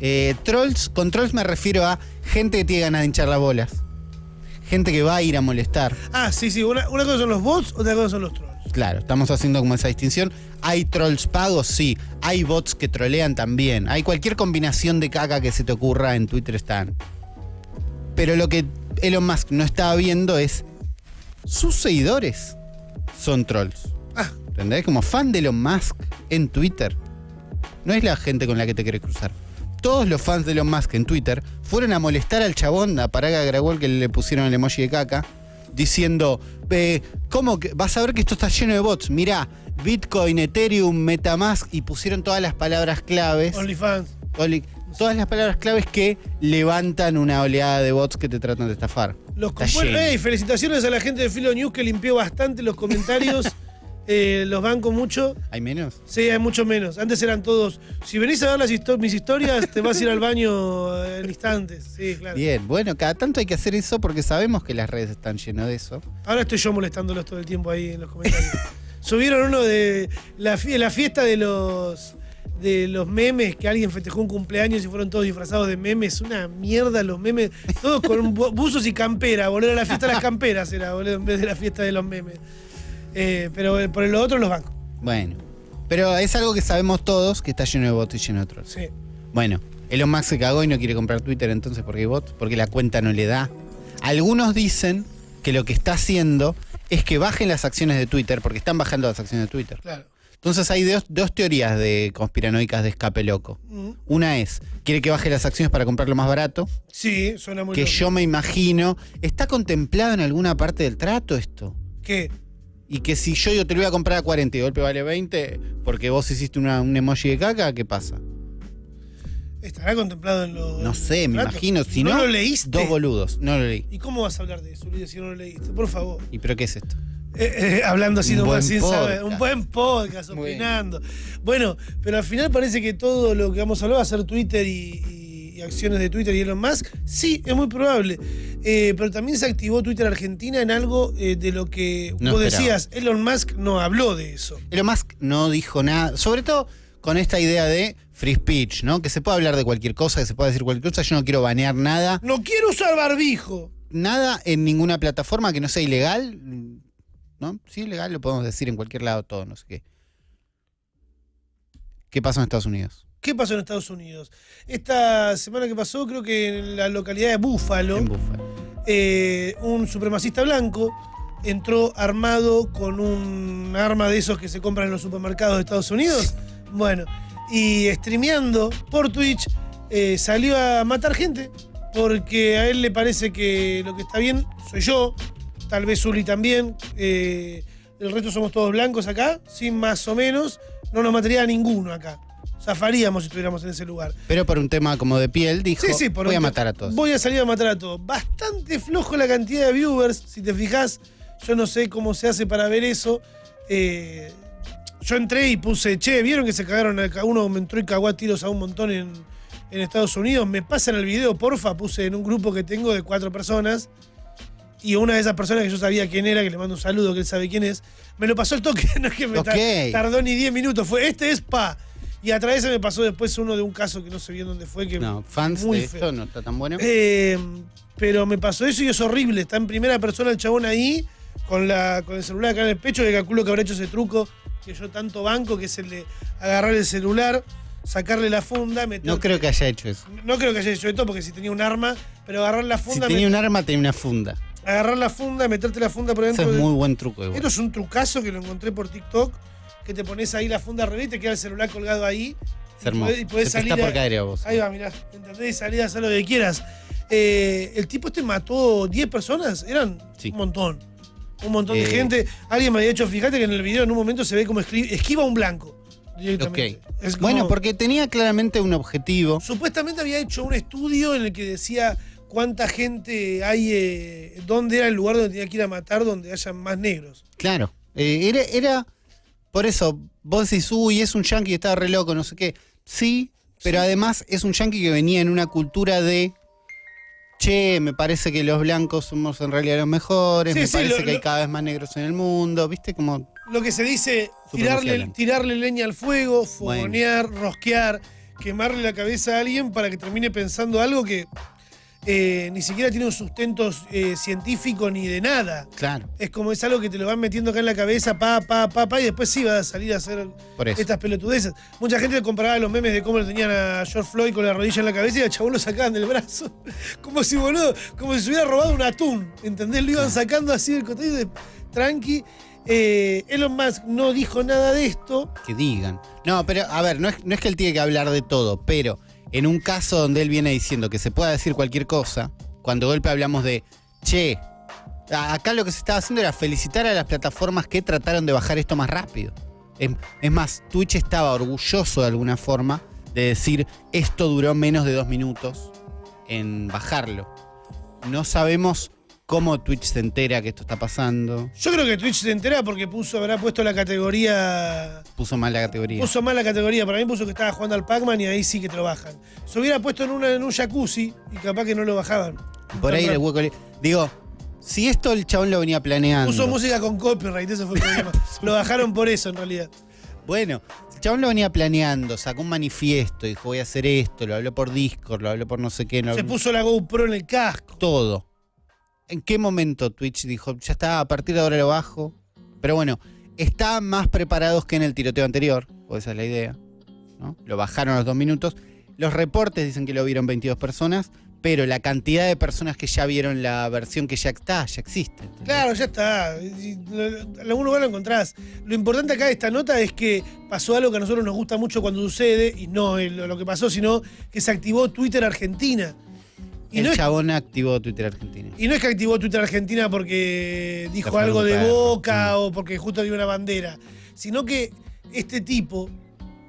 Eh, trolls, con trolls me refiero a gente que tiene ganas de hinchar las bolas. Gente que va a ir a molestar. Ah, sí, sí. Una, una cosa son los bots, otra cosa son los trolls. Claro, estamos haciendo como esa distinción. ¿Hay trolls pagos? Sí. ¿Hay bots que trolean también? ¿Hay cualquier combinación de caca que se te ocurra en Twitter están? Pero lo que Elon Musk no estaba viendo es sus seguidores son trolls. Ah, ¿Entendés? Como fan de Elon Musk en Twitter. No es la gente con la que te querés cruzar. Todos los fans de Elon Musk en Twitter fueron a molestar al chabón, a Paraga Grawol, que le pusieron el emoji de caca, diciendo, eh, ¿cómo que vas a ver que esto está lleno de bots? Mirá, Bitcoin, Ethereum, Metamask, y pusieron todas las palabras claves. OnlyFans. Oli- todas las palabras claves que levantan una oleada de bots que te tratan de estafar. Los Está compu- lleno. Ey, felicitaciones a la gente de Filo News que limpió bastante los comentarios. Eh, los banco mucho. ¿Hay menos? Sí, hay mucho menos. Antes eran todos. Si venís a ver las histo- mis historias, te vas a ir al baño en instantes. Sí, claro. Bien, bueno, cada tanto hay que hacer eso porque sabemos que las redes están llenas de eso. Ahora estoy yo molestándolos todo el tiempo ahí en los comentarios. Subieron uno de la, la fiesta de los de los memes, que alguien festejó un cumpleaños y fueron todos disfrazados de memes. Una mierda los memes. Todos con bu- buzos y campera. Boludo, era la fiesta de las camperas era, boludo, en vez de la fiesta de los memes. Eh, pero eh, por lo otro los bancos. Bueno, pero es algo que sabemos todos que está lleno de bots y lleno de trolls. Sí. Bueno, Elon Musk se cagó y no quiere comprar Twitter entonces porque hay bots, porque la cuenta no le da. Algunos dicen que lo que está haciendo es que bajen las acciones de Twitter, porque están bajando las acciones de Twitter. Claro. Entonces hay dos, dos teorías de conspiranoicas de escape loco. Mm. Una es, quiere que baje las acciones para comprarlo más barato, Sí, suena muy que loco. yo me imagino, ¿está contemplado en alguna parte del trato esto? ¿Qué? Y que si yo, yo te lo voy a comprar a 40 y de golpe vale 20, porque vos hiciste una- un emoji de caca, ¿qué pasa? ¿Estará contemplado en los. No sé, me tratos? imagino. Si no, ¿No lo leíste? dos boludos. No lo leí. ¿Y cómo vas a hablar de eso, Luis, si no lo leíste? Por favor. ¿Y pero qué es esto? Eh, eh, hablando así Un nomás buen sin saber. Un buen podcast, Bueno. opinando. Bueno, pero al final parece que todo lo que vamos a hablar va a ser Twitter y, y- y acciones de Twitter y Elon Musk. Sí, es muy probable. Eh, pero también se activó Twitter Argentina en algo eh, de lo que No vos esperaba. decías. Elon Musk no habló de eso. Elon Musk no dijo nada, sobre todo con esta idea de free speech, ¿no? Que se puede hablar de cualquier cosa, que se puede decir cualquier cosa. Yo no quiero banear nada. No quiero usar barbijo. Nada en ninguna plataforma que no sea ilegal. ¿No? Si es legal, lo podemos decir en cualquier lado, todo, no sé qué. ¿Qué pasó en Estados Unidos? ¿Qué pasó en Estados Unidos? Esta semana que pasó, creo que en la localidad de Búfalo. En eh, un supremacista blanco entró armado con un arma de esos que se compran en los supermercados de Estados Unidos. Bueno, y streameando por Twitch eh, salió a matar gente porque a él le parece que lo que está bien soy yo, tal vez Uli también. eh, el resto somos todos blancos acá, sin más o menos. No nos mataría a ninguno acá. Zafaríamos si estuviéramos en ese lugar. Pero por un tema como de piel, dijo, Sí, sí, por voy a matar a todos. Voy a salir a matar a todos. Bastante flojo la cantidad de viewers, si te fijas. Yo no sé cómo se hace para ver eso. Eh, yo entré y puse, che, ¿vieron que se cagaron a uno? Me entró y cagó a tiros a un montón en, en Estados Unidos. Me pasan el video, porfa, puse en un grupo que tengo de cuatro personas. Y una de esas personas que yo sabía quién era, que le mando un saludo, que él sabe quién es, me lo pasó el toque, no es que me tardó ni 10 minutos. Fue, este es pa. Y a través de me pasó después uno de un caso que no sé bien dónde fue. Que No, fans muy de esto no está tan bueno. Eh, pero me pasó eso y es horrible. Está en primera persona el chabón ahí, con, la, con el celular acá en el pecho, que calculo que habrá hecho ese truco que yo tanto banco, que es el de agarrar el celular, sacarle la funda, meter. No creo que haya hecho eso. No creo que haya hecho esto porque si tenía un arma, pero agarrar la Si funda, tenía met- un arma, tenía una funda. agarrar la funda, meterte la funda por dentro. es de- muy buen truco. igual. Esto es un trucazo que lo encontré por TikTok, que te pones ahí la funda al revés y te queda el celular colgado ahí. Es y hermoso. podés- y podés Se te salir está a- por caer a vos. Ahí va, mirá, ¿entendés? Y salí a hacer lo que quieras. Eh, el tipo este mató 10 personas, eran Sí. un montón. Un montón de Eh. gente. Alguien me había hecho, fíjate que en el video en un momento se ve como esquiva un blanco. Directamente. Ok. Es como- Bueno, porque tenía claramente un objetivo. Supuestamente había hecho un estudio en el que decía cuánta gente hay, eh, dónde era el lugar donde tenía que ir a matar, donde haya más negros. Claro. Eh, era, era. Por eso, vos decís, uy, es un yankee que estaba re loco, no sé qué. Sí, pero además es un yankee que venía en una cultura de. Che, me parece que los blancos somos en realidad los mejores, Sí, me sí, parece lo- que hay cada vez más negros en el mundo, ¿viste? Como. Lo que se dice, tirarle, tirarle leña al fuego, fogonear, rosquear, quemarle la cabeza a alguien para que termine pensando algo que eh, ni siquiera tiene un sustento eh, científico ni de nada. Claro, Es como es algo que te lo van metiendo acá en la cabeza, pa, pa, pa, pa, y después sí va a salir a hacer estas pelotudeces. Mucha gente comparaba los memes de cómo lo tenían a George Floyd con la rodilla en la cabeza y al chabón lo sacaban del brazo. Como si, boludo, como si se hubiera robado un atún. ¿Entendés? Lo iban sacando así del costado de tranqui. Eh, Elon Musk no dijo nada de esto. que digan. No, pero a ver, no es, no es que él tiene que hablar de todo, pero en un caso donde él viene diciendo que se pueda decir cualquier cosa, cuando golpe hablamos de, che, acá lo que se estaba haciendo era felicitar a las plataformas que trataron de bajar esto más rápido. Es, es más, Twitch estaba orgulloso de alguna forma de decir, esto duró menos de dos minutos en bajarlo. No sabemos cómo Twitch se entera que esto está pasando. Yo creo que Twitch se entera porque puso, habrá puesto la categoría. Puso mal la categoría. Puso mal la categoría. Para mí puso que estaba jugando al Pac-Man y ahí sí que te lo bajan. Se hubiera puesto en, una, en un jacuzzi y capaz que no lo bajaban. Por ahí el hueco. le- Digo, si esto el chabón lo venía planeando. Puso música con copyright, ese fue el problema. lo bajaron por eso en realidad. Bueno, el chabón lo venía planeando, sacó un manifiesto, dijo voy a hacer esto, lo habló por Discord, lo habló por no sé qué, lo Se puso la GoPro en el casco. todo. ¿En qué momento Twitch dijo, ya está, a partir de ahora lo bajo? Pero bueno, está más preparados que en el tiroteo anterior, o esa es la idea. ¿no? Lo bajaron a los dos minutos. Los reportes dicen que lo vieron 22 personas, pero la cantidad de personas que ya vieron la versión que ya está, ya existe. Claro, ya está. En algún lugar lo encontrás. Lo importante acá de esta nota es que pasó algo que a nosotros nos gusta mucho cuando sucede, y no lo que pasó, sino que se activó Twitter Argentina. Y el no, es, chabón activó Twitter Argentina. y no es que activó Twitter Argentina porque dijo algo de boca Mm. o porque justo dio una bandera, sino que este tipo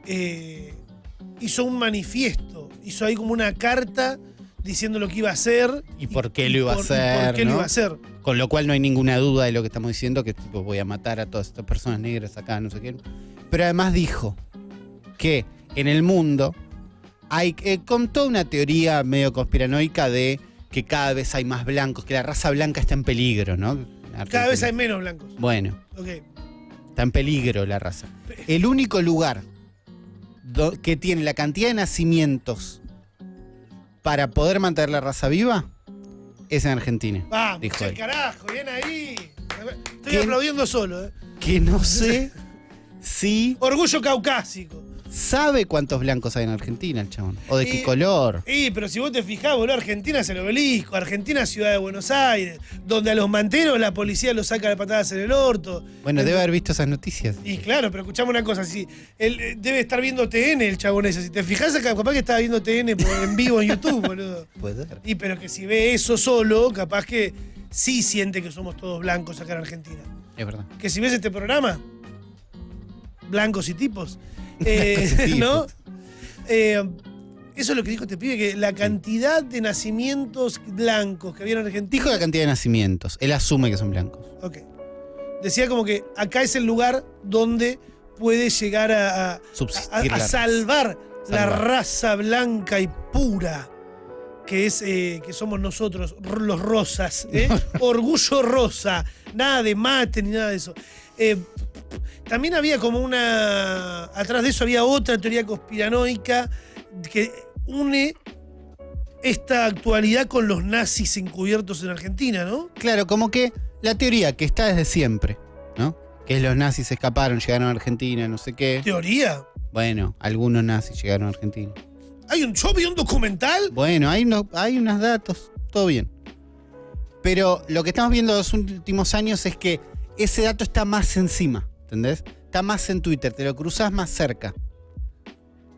eh, hizo un manifiesto, hizo ahí como una carta diciendo lo que iba a hacer. Y por qué lo iba a hacer, por qué lo iba a hacer. Con lo cual no hay ninguna duda de lo que estamos diciendo, que tipo voy a matar a todas estas personas negras acá, no sé qué. Pero además dijo que en el mundo hay, eh, con toda una teoría medio conspiranoica de que cada vez hay más blancos, que la raza blanca está en peligro, ¿no? Cada vez hay menos blancos. Bueno, está en peligro la raza. El único lugar que tiene la cantidad de nacimientos para poder mantener la raza viva es en Argentina. Vamos, Dijo el carajo, bien ahí. Estoy aplaudiendo solo, ¿eh? Que no sé si Orgullo caucásico. sabe cuántos blancos hay en Argentina, el chabón. O de qué Y- color. Y, pero si vos te fijás, boludo, Argentina es el obelisco, Argentina es ciudad de Buenos Aires, donde a los manteros la policía los saca de patadas en el orto. Bueno, debe haber visto esas noticias. Y claro, pero escuchame una cosa, si él eh, debe estar viendo TN el chabón ese. Si te fijás acá, capaz que estaba viendo TN por- en vivo en YouTube, boludo. Puede ser. Y pero que si ve eso solo, capaz que sí siente que somos todos blancos acá en Argentina. Es verdad. que si ves este programa, blancos y tipos, eh. ¿no? Eh, eso es lo que dijo este pibe, que la cantidad de nacimientos blancos que había en Argentina. Dijo la cantidad de nacimientos. Él asume que son blancos. Ok. Decía como que acá es el lugar donde puede llegar a, a- salvar, la raza blanca y pura que es eh, que somos nosotros, los rosas. ¿eh? Orgullo rosa, nada de mate ni nada de eso. Eh, también había como una. Atrás de eso había otra teoría conspiranoica que une esta actualidad con los nazis encubiertos en Argentina, ¿no? Claro, como que la teoría que está desde siempre, ¿no? Que los nazis escaparon, llegaron a Argentina, no sé qué. Teoría. Bueno, algunos nazis llegaron a Argentina. Hay un, yo vi un documental. Bueno, hay, unos, hay unos datos, todo bien. Pero lo que estamos viendo los últimos años es que ese dato está más encima, ¿entendés? Está más en Twitter, te lo cruzas más cerca.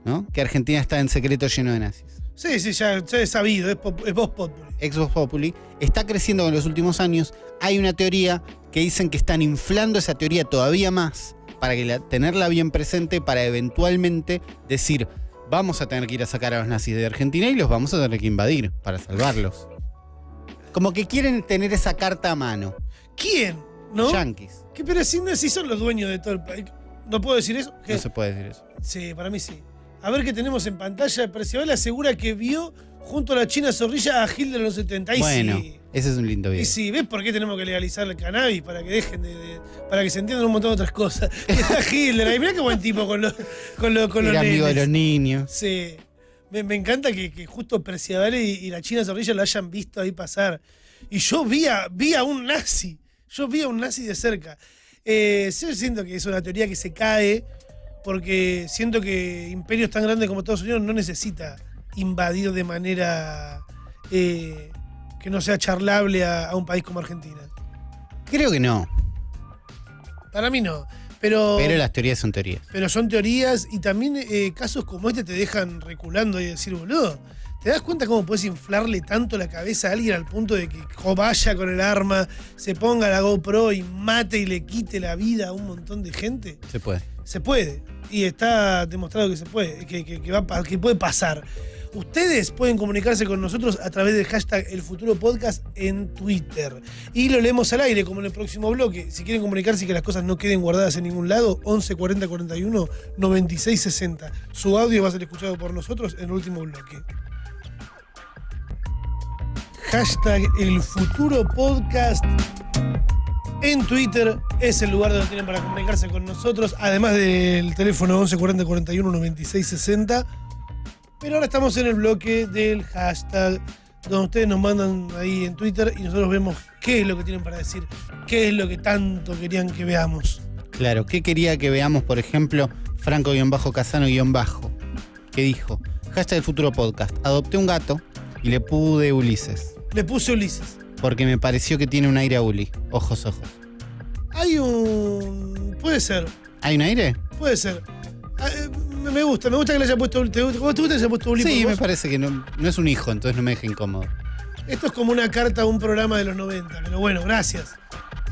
¿No? Que Argentina está en secreto lleno de nazis. Sí, sí, ya, ya he sabido, es, pop- es Populi. Ex Vox Populi está creciendo en los últimos años. Hay una teoría que dicen que están inflando esa teoría todavía más para que la- tenerla bien presente para eventualmente decir vamos a tener que ir a sacar a los nazis de Argentina y los vamos a tener que invadir para salvarlos. Como que quieren tener esa carta a mano. ¿Quién? ¿No? Yankees. Que, pero si, no, si son los dueños de todo el país. ¿No puedo decir eso? ¿Qué? No se puede decir eso. Sí, para mí sí. A ver qué tenemos en pantalla. Percival asegura que vio junto a la China Zorrilla a Hitler en los 70. Y bueno, sí. ese es un lindo Y video. sí, ¿ves por qué tenemos que legalizar el cannabis? Para que dejen de. de- para que se entiendan un montón de otras cosas. Está Hitler ahí. Mirá qué buen tipo con los, con los, con los amigo de los niños. Sí. Me, me encanta que, que justo Percival y, y la China Zorrilla lo hayan visto ahí pasar. Y yo vi a, vi a un nazi. Yo vi a un nazi de cerca. Eh, yo siento que es una teoría que se cae porque siento que imperios tan grandes como Estados Unidos no necesita invadir de manera eh, que no sea charlable a, a un país como Argentina. Creo que no. Para mí no. Pero, Pero las teorías son teorías. pero son teorías y también eh, casos como este te dejan reculando y decir, boludo, ¿te das cuenta cómo puedes inflarle tanto la cabeza a alguien al punto de que vaya con el arma, se ponga la GoPro y mate y le quite la vida a un montón de gente? Se puede. Se puede. Y está demostrado que se puede, que, que- que va, que puede pasar. Ustedes pueden comunicarse con nosotros a través del hashtag El Futuro Podcast en Twitter. Y lo leemos al aire, como en el próximo bloque. Si quieren comunicarse y que las cosas no queden guardadas en ningún lado, 11 40 41 96 60. Su audio va a ser escuchado por nosotros en el último bloque. Hashtag El Futuro Podcast en Twitter es el lugar donde tienen para comunicarse con nosotros, además del teléfono 11 40 41 96 60. Pero ahora estamos en el bloque del hashtag, donde ustedes nos mandan ahí en Twitter y nosotros vemos qué es lo que tienen para decir, qué es lo que tanto querían que veamos. Claro, ¿qué quería que veamos, por ejemplo, Franco-Casano-Bajo? Que dijo, hashtag el futuro podcast, adopté un gato y le pude Ulises, Le puse Ulises. porque me pareció que tiene un aire a Uli. Ojos, ojos. Hay un. Puede ser, ¿Hay un aire? puede ser. Ah, eh, me- gusta, me gusta que le haya puesto. ¿Te gusta, ¿Cómo te gusta que le haya puesto Uli Sí, me parece que no, no es un hijo, entonces no me deja incómodo. Esto es como una carta a un programa de los 90, pero bueno, gracias.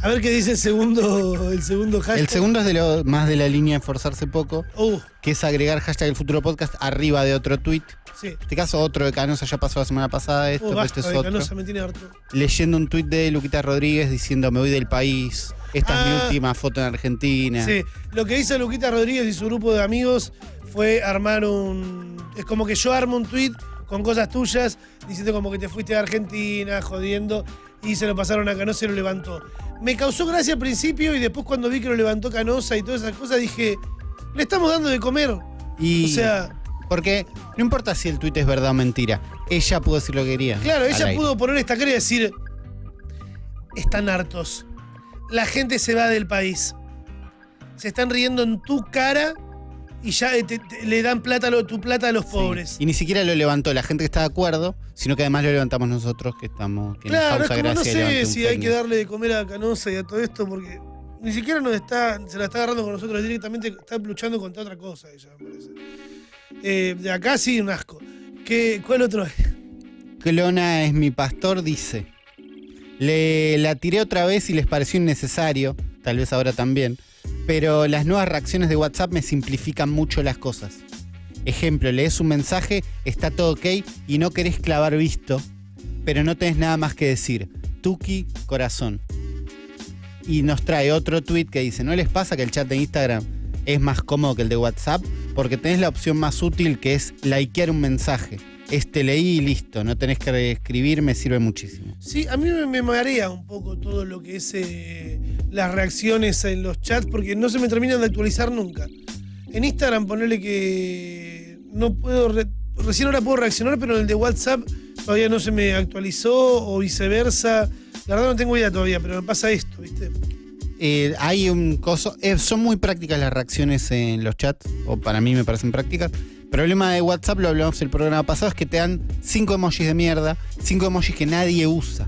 A ver qué dice el segundo, el segundo hashtag. El segundo es de lo más de la línea esforzarse poco, Uh, que es agregar hashtag el futuro podcast arriba de otro tweet. Sí. En este caso, otro de Canosa, ya pasó la semana pasada esto, Uh, pero este es de otro. Canosa, me tiene harto. Leyendo un tweet de Luquita Rodríguez diciendo me voy del país, esta es mi Ah. última foto en Argentina. Sí, lo que hizo Luquita Rodríguez y su grupo de amigos fue armar un. Es como que yo armo un tweet con cosas tuyas, diciendo como que te fuiste a Argentina, jodiendo, y se lo pasaron a Canosa y lo levantó. Me causó gracia al principio y después cuando vi que lo levantó Canosa y todas esas cosas dije, le estamos dando de comer. Y O sea, porque no importa si el tweet es verdad o mentira, ella pudo decir lo que quería. claro, ella aire. pudo poner esta cara y decir, están hartos. La gente se va del país. Se están riendo en tu cara y ya te- te- le dan plata lo- tu plata a los Sí. pobres. Y ni siquiera lo levantó la gente que está de acuerdo, sino que además lo levantamos nosotros que estamos que Claro, nos es como no gracia. sé si hay que darle de comer a Canosa y a todo esto porque ni siquiera nos está, se la está agarrando con nosotros, directamente está luchando contra otra cosa ella, me parece. Eh, de acá sí, un asco. ¿Qué, ¿Cuál otro es? Clona es mi pastor, dice. Le la tiré otra vez y les pareció innecesario, tal vez ahora también, pero las nuevas reacciones de WhatsApp me simplifican mucho las cosas. Ejemplo, lees un mensaje, está todo ok y no querés clavar visto, pero no tenés nada más que decir. Tuki, corazón. Y nos trae otro tweet que dice, ¿no les pasa que el chat de Instagram es más cómodo que el de WhatsApp? porque tenés la opción más útil que es likear un mensaje. Este leí y listo, no tenés que escribir, me sirve muchísimo. Sí, a mí me, me marea un poco todo lo que es eh, las reacciones en los chats porque no se me terminan de actualizar nunca. En Instagram ponerle que no puedo, re- recién ahora puedo reaccionar, pero en el de WhatsApp todavía no se me actualizó o viceversa. La verdad no tengo idea todavía, pero me pasa esto, ¿viste? Eh, hay un coso. eh, son muy prácticas las reacciones en los chats, o para mí me parecen prácticas. El problema de WhatsApp, lo hablamos el programa pasado, es que te dan cinco emojis de mierda, cinco emojis que nadie usa.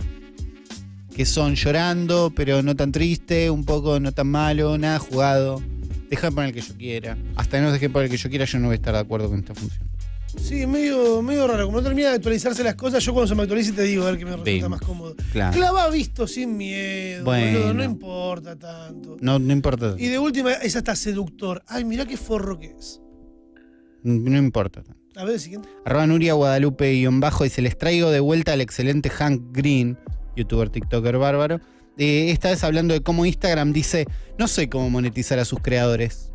Que son llorando, pero no tan triste, un poco no tan malo, nada jugado. Deja de poner el que yo quiera. Hasta que no deje de poner el que yo quiera, yo no voy a estar de acuerdo con esta función. Sí, medio, medio raro. Como no termina de actualizarse las cosas, yo cuando se me actualice te digo a ver que me resulta Bien. más cómodo. Claro. Clava visto sin miedo, Bueno. boludo, no importa tanto. No, no importa. Y de última, es hasta seductor. Ay, mirá qué forro que es. No importa. A ver el siguiente. Arroba Nuria Guadalupe guion bajo dice, les traigo de vuelta al excelente Hank Green, youtuber, tiktoker bárbaro. Eh, esta vez hablando de cómo Instagram dice, no sé cómo monetizar a sus creadores.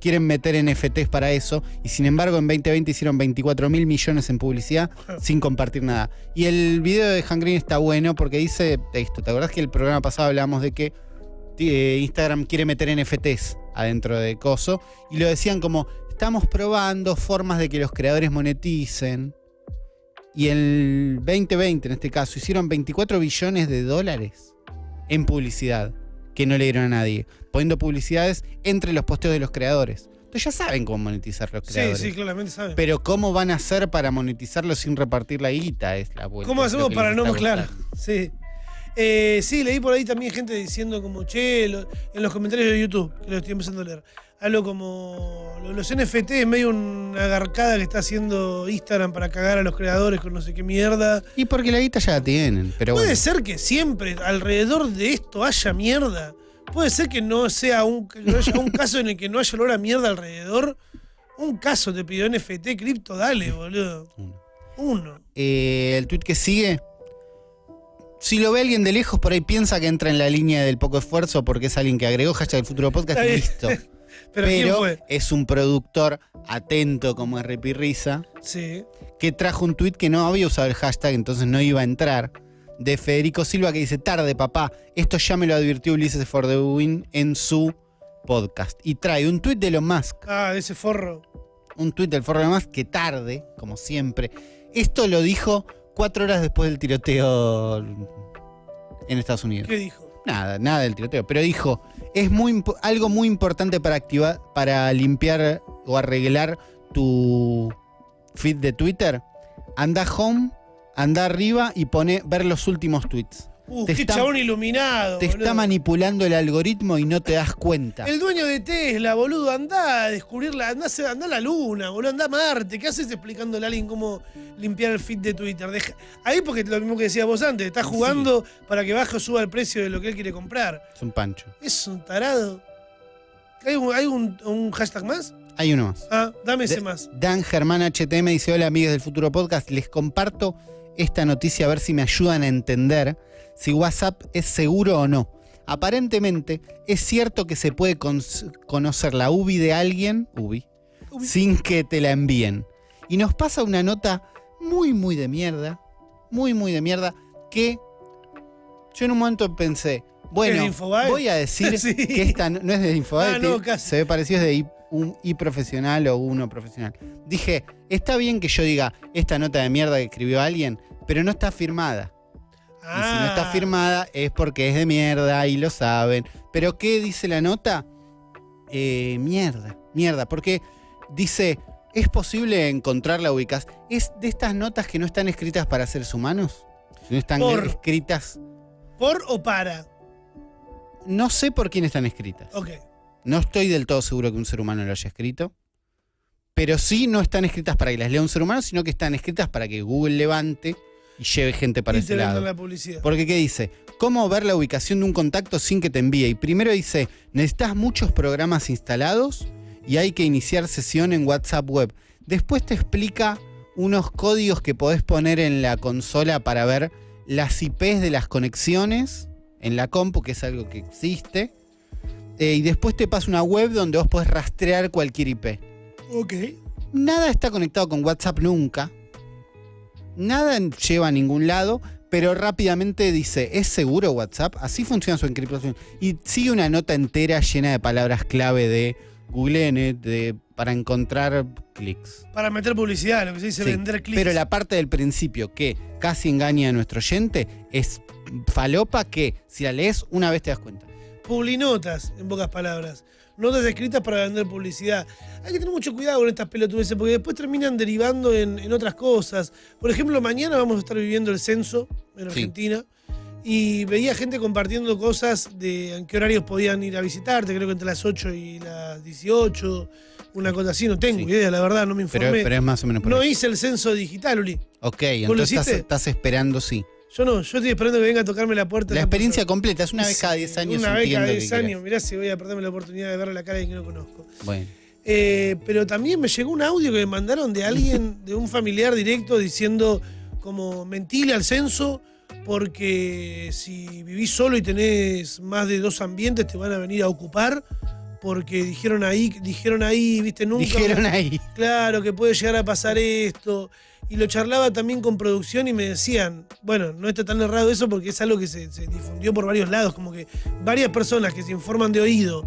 Quieren meter NFTs para eso y sin embargo en 2020 hicieron 24 mil millones en publicidad sin compartir nada. Y el video de Hank Green está bueno porque dice esto, ¿te acordás que el programa pasado hablábamos de que eh, Instagram quiere meter NFTs adentro de Coso? Y lo decían como, estamos probando formas de que los creadores moneticen. Y el 2020, en este caso, hicieron 24 billones de dólares en publicidad que no le dieron a nadie, poniendo publicidades entre los posteos de los creadores. Entonces ya saben cómo monetizar los Sí, creadores. sí, claramente saben. Pero ¿cómo van a hacer para monetizarlo sin repartir la guita? Es la vuelta. ¿Cómo hacemos para no mezclar? Sí. Eh, sí, leí por ahí también gente diciendo como, che, lo- en los comentarios de YouTube, que lo estoy empezando a leer, algo como lo- los NFT es medio una garcada que está haciendo Instagram para cagar a los creadores con no sé qué mierda. Y porque la guita ya la tienen. Pero Puede bueno. ser que siempre alrededor de esto haya mierda. Puede ser que no sea un, no haya un caso en el que no haya olor a mierda alrededor. Un caso te pidió NFT cripto, dale, boludo. Uno. Uno. Eh, el tweet que sigue. Si lo ve alguien de lejos, por ahí piensa que entra en la línea del poco esfuerzo porque es alguien que agregó hashtag el futuro podcast y listo. Pero, ¿quién Pero fue? es un productor atento como es Repirrisa Sí. que trajo un tweet que no había usado el hashtag, entonces no iba a entrar. De Federico Silva que dice, tarde papá, esto ya me lo advirtió Ulises for the Win en su podcast. Y trae un tweet de Elon Musk, Ah, de ese forro. un tweet del Foro de Musk que tarde, como siempre. Esto lo dijo cuatro horas después del tiroteo en Estados Unidos. ¿Qué dijo? Nada, nada del tiroteo. Pero dijo, es muy algo muy importante para activar, para limpiar o arreglar tu feed de Twitter. Anda home, anda arriba y pone ver los últimos tweets. Uh, Te qué está- chabón iluminado. Te está manipulando el algoritmo y no te das cuenta. El dueño de Tesla, boludo, anda a descubrirla, anda, anda a la luna, boludo, anda a Marte. ¿Qué haces explicándole a alguien cómo limpiar el feed de Twitter? Deja- ahí porque lo mismo que decías vos antes, está jugando para que baje o suba el precio de lo que él quiere comprar. Es un pancho. Es un tarado. ¿Hay un, hay un- un hashtag más? Hay uno más. Ah, dame ese más. Dan Germán HTM dice: Hola, amigos del futuro podcast. Les comparto esta noticia a ver si me ayudan a entender si WhatsApp es seguro o no. Aparentemente, es cierto que se puede conocer la UBI de alguien UBI, Ubi. sin que te la envíen. Y nos pasa una nota muy, muy de mierda, muy, muy de mierda, que yo en un momento pensé, bueno, voy a decir Sí. que esta no, no es de Infobae, Ah, no, se ve parecido es de I- un I profesional o uno profesional. Dije, está bien que yo diga esta nota de mierda que escribió alguien, pero no está firmada. Y si no está Ah, firmada es porque es de mierda y lo saben. Pero ¿qué dice la nota? Eh, mierda, mierda. Porque dice, ¿es posible encontrar la ubicación? ¿Es de estas notas que no están escritas para seres humanos? No están Por. escritas. ¿Por o para? No sé por quién están escritas. Ok. No estoy del todo seguro que un ser humano lo haya escrito. Pero sí no están escritas para que las lea un ser humano, sino que están escritas para que Google levante y lleve gente para y ese lado. venden la publicidad. Porque ¿qué dice? ¿Cómo ver la ubicación de un contacto sin que te envíe? Y primero dice, necesitas muchos programas instalados y hay que iniciar sesión en WhatsApp Web. Después te explica unos códigos que podés poner en la consola para ver las IPs de las conexiones en la compu, que es algo que existe. Eh, y después te pasa una web donde vos podés rastrear cualquier IP. Ok. Nada está conectado con WhatsApp nunca. Nada lleva a ningún lado, pero rápidamente dice, ¿es seguro WhatsApp? Así funciona su encriptación. Y sigue una nota entera llena de palabras clave de Google de, para encontrar clics. Para meter publicidad, lo que se dice Sí, vender clics. Pero la parte del principio que casi engaña a nuestro oyente es falopa que si la lees una vez te das cuenta. Publinotas, en pocas palabras. Notas escritas para vender publicidad. Hay que tener mucho cuidado con estas pelotudeces porque después terminan derivando en, en otras cosas. Por ejemplo, mañana vamos a estar viviendo el censo en Sí. Argentina. Y veía gente compartiendo cosas de en qué horarios podían ir a visitarte, creo que entre las 8 y las 18, una cosa así, no tengo Sí. idea, la verdad, no me informé. pero es más o menos por no ahí. hice el censo digital, Uli. Ok, entonces estás, estás esperando, sí. Yo no, yo estoy esperando que venga a tocarme la puerta. La experiencia persona. completa es una vez cada 10 años. Una vez cada que 10 quieras. años. Mirá si voy a perderme la oportunidad de verle la cara de que no conozco. Bueno. Eh, pero también me llegó un audio que me mandaron de alguien, de un familiar directo, diciendo como mentile al censo porque si vivís solo y tenés más de dos ambientes te van a venir a ocupar porque dijeron ahí, dijeron ahí, viste, nunca. Dijeron ahí. Claro, que puede llegar a pasar esto. Y lo charlaba también con producción y me decían, bueno, no está tan errado eso porque es algo que se, se difundió por varios lados, como que varias personas que se informan de oído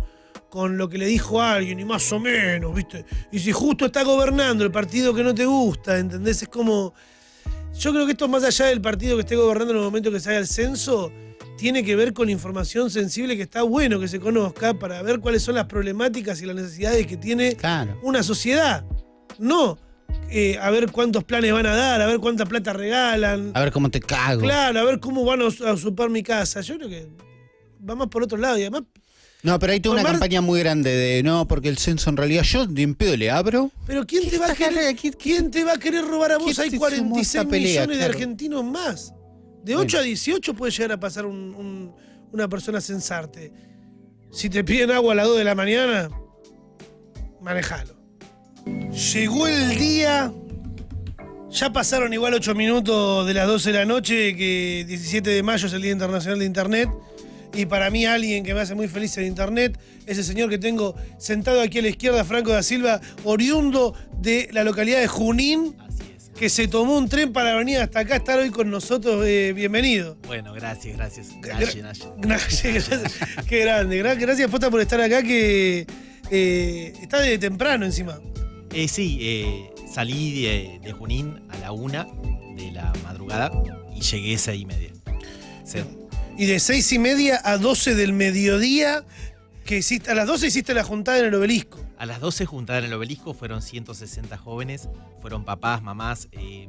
con lo que le dijo alguien y más o menos, ¿viste? Y si justo está gobernando el partido que no te gusta, ¿entendés? Es como... Yo creo que esto más allá del partido que esté gobernando en el momento que se haga el censo, tiene que ver con información sensible que está bueno que se conozca para ver cuáles son las problemáticas y las necesidades que tiene Claro. una sociedad. No eh, a ver cuántos planes van a dar, a ver cuánta plata regalan. A ver cómo te cago. Claro, a ver cómo van a a usurpar mi casa. Yo creo que va más por otro lado. Y además, No, pero hay toda una campaña muy grande de no, porque el censo en realidad yo de en pedo le abro. pero ¿quién te va a querer, cara, ¿qué- ¿quién te va a querer robar a vos? ¿Qué Hay te sumó a 46 esta pelea, millones de argentinos más. De 8 a 18 puede llegar a pasar un- un- una persona censarte. Si te piden agua a las 2 de la mañana, manejalo. Llegó el día. Ya pasaron igual 8 minutos de las 12 de la noche, que 17 de mayo es el Día Internacional de Internet. Y para mí alguien que me hace muy feliz en Internet es el señor que tengo sentado aquí a la izquierda, Franco da Silva, oriundo de la localidad de Junín, Así es. que se tomó un tren para venir hasta acá a estar hoy con nosotros. Eh, bienvenido. Bueno, gracias, gracias. Gra- Nashi, Nashi. Gracias, gracias. Qué grande. Gra- Gracias, por estar acá, que eh, está de temprano encima. Eh, sí, eh, salí de, de Junín a la una de la madrugada y llegué a seis y media. Sí. Y de seis y media a 12 del mediodía, que hiciste, a las 12 hiciste la juntada en el obelisco. A las 12 juntada en el obelisco fueron 160 jóvenes, fueron papás, mamás, eh,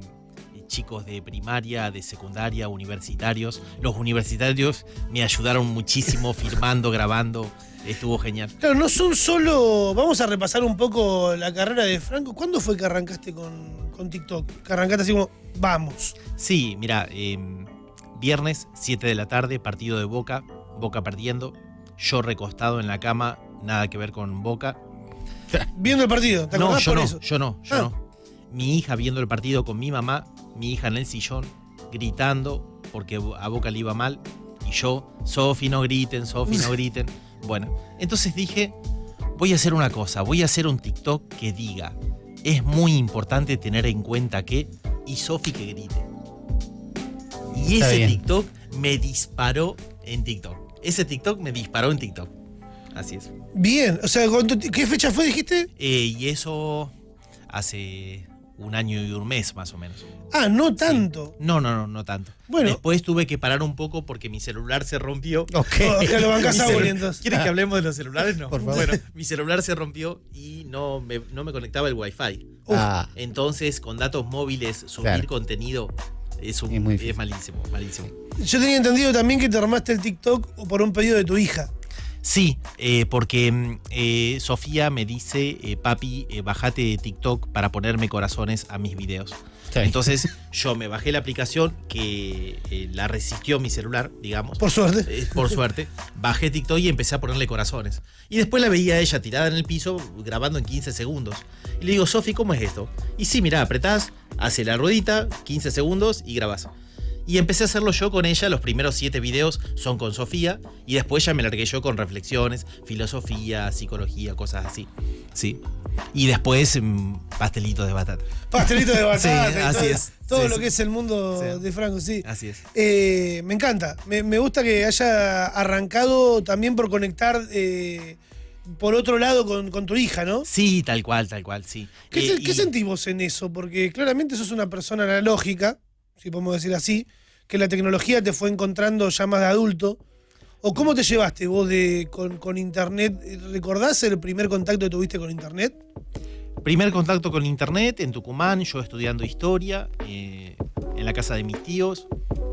chicos de primaria, de secundaria, universitarios. Los universitarios me ayudaron muchísimo firmando, grabando, estuvo genial. Claro, no son solo. Vamos a repasar un poco la carrera de Franco. ¿Cuándo fue que arrancaste con, con TikTok? Que arrancaste así como, vamos. Sí, mira, eh, viernes, 7 de la tarde, partido de Boca, Boca perdiendo, yo recostado en la cama, nada que ver con Boca. Viendo el partido, ¿te No, yo por no, eso? yo no, yo Ah. no. Mi hija viendo el partido con mi mamá, mi hija en el sillón, gritando porque a Boca le iba mal, y yo, Sofi, no griten, Sofi, no griten. Bueno, entonces dije, voy a hacer una cosa, voy a hacer un TikTok que diga, es muy importante tener en cuenta que, y Sofi que grite. Y Está ese bien. TikTok me disparó en TikTok. Ese TikTok me disparó en TikTok. Así es. Bien, o sea, ¿cuánto- ¿qué fecha fue, dijiste? Eh, y eso hace un año y un mes más o menos. Ah, no tanto. No, no, no, no tanto. Bueno. Después tuve que parar un poco porque mi celular se rompió. Ok. Lo entonces. ¿Quieres que hablemos de los celulares? No. Por favor. Bueno, mi celular se rompió y no me, no me conectaba el Wi-Fi. Ah, Entonces, con datos móviles, subir Claro. contenido es, un- Es muy es difícil. malísimo, malísimo. Yo tenía entendido también que te armaste el TikTok por un pedido de tu hija. Sí, eh, porque mm, eh, Sofía me dice, eh, papi, bajate TikTok para ponerme corazones a mis videos. Sí. Entonces yo me bajé la aplicación que eh, la resistió mi celular, digamos. Por suerte. Eh, por suerte, bajé TikTok y empecé a ponerle corazones. Y después la veía a ella tirada en el piso grabando en 15 segundos. Y le digo, Sofi, ¿cómo es esto? Y sí, mirá, apretás, hace la ruedita, 15 segundos y grabás. Y empecé a hacerlo yo con ella. Los primeros siete videos son con Sofía. Y después ya me largué yo con reflexiones, filosofía, psicología, cosas así. Sí. Y después mm, pastelitos de batata. Pastelito de batata. Sí, así todo, es. Todo Sí, lo sí. que es el mundo Sí. de Franco, sí. Así es. Eh, me encanta. Me, me gusta que haya arrancado también por conectar eh, por otro lado con, con tu hija, ¿no? Sí, tal cual, tal cual, sí. ¿Qué, Eh, se- qué y- sentís vos en eso? Porque claramente sos una persona analógica, si podemos decir así, que la tecnología te fue encontrando ya más de adulto. ¿O cómo te llevaste vos de, con, con Internet? ¿Recordás el primer contacto que tuviste con Internet? Primer contacto con internet en Tucumán, yo estudiando historia, eh, en la casa de mis tíos.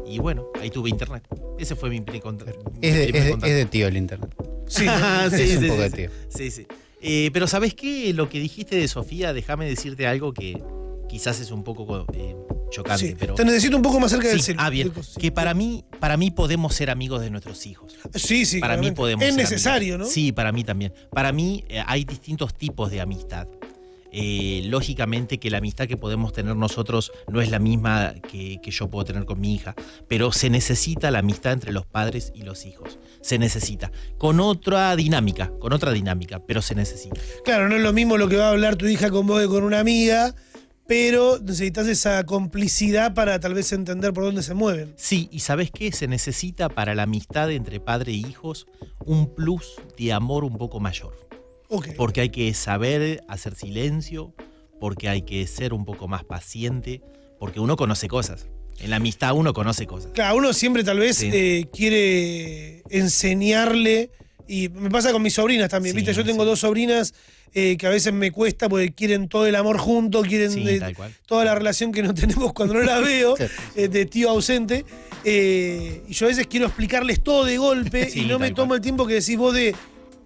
Y bueno, ahí tuve internet. Ese fue mi primer cont- Es de, primer es de- contacto. es de tío el internet. Sí. Es un poco de tío. Sí, sí. Eh, pero ¿sabes qué? Lo que dijiste de Sofía, déjame decirte algo que quizás es un poco eh, chocante, sí. pero... Te necesito un poco más cerca del Sí, celu. ah, bien. Que para mí, para mí podemos ser amigos de nuestros hijos. Sí, sí. para mí podemos Es ser necesario, amigos. ¿no? Sí, para mí también. Para mí eh, hay distintos tipos de amistad. Eh, lógicamente que la amistad que podemos tener nosotros no es la misma que, que yo puedo tener con mi hija, pero se necesita la amistad entre los padres y los hijos. Se necesita. Con otra dinámica, con otra dinámica, pero se necesita. Claro, no es lo mismo lo que va a hablar tu hija con vos que con una amiga, pero necesitas esa complicidad para tal vez entender por dónde se mueven. Sí, y ¿sabes qué? Se necesita para la amistad entre padre e hijos un plus de amor un poco mayor. Ok. Porque hay que saber hacer silencio, porque hay que ser un poco más paciente, porque uno conoce cosas. En la amistad uno conoce cosas. Claro, uno siempre tal vez Sí. eh, quiere enseñarle, y me pasa con mis sobrinas también, Sí, ¿viste? Yo tengo sí. dos sobrinas eh, que a veces me cuesta porque quieren todo el amor junto, quieren Sí, de- tal cual. toda la relación que no tenemos cuando no la veo, Sí. eh, de tío ausente. eh, y yo a veces quiero explicarles todo de golpe Sí, y no me tomo cual. el tiempo que decís vos de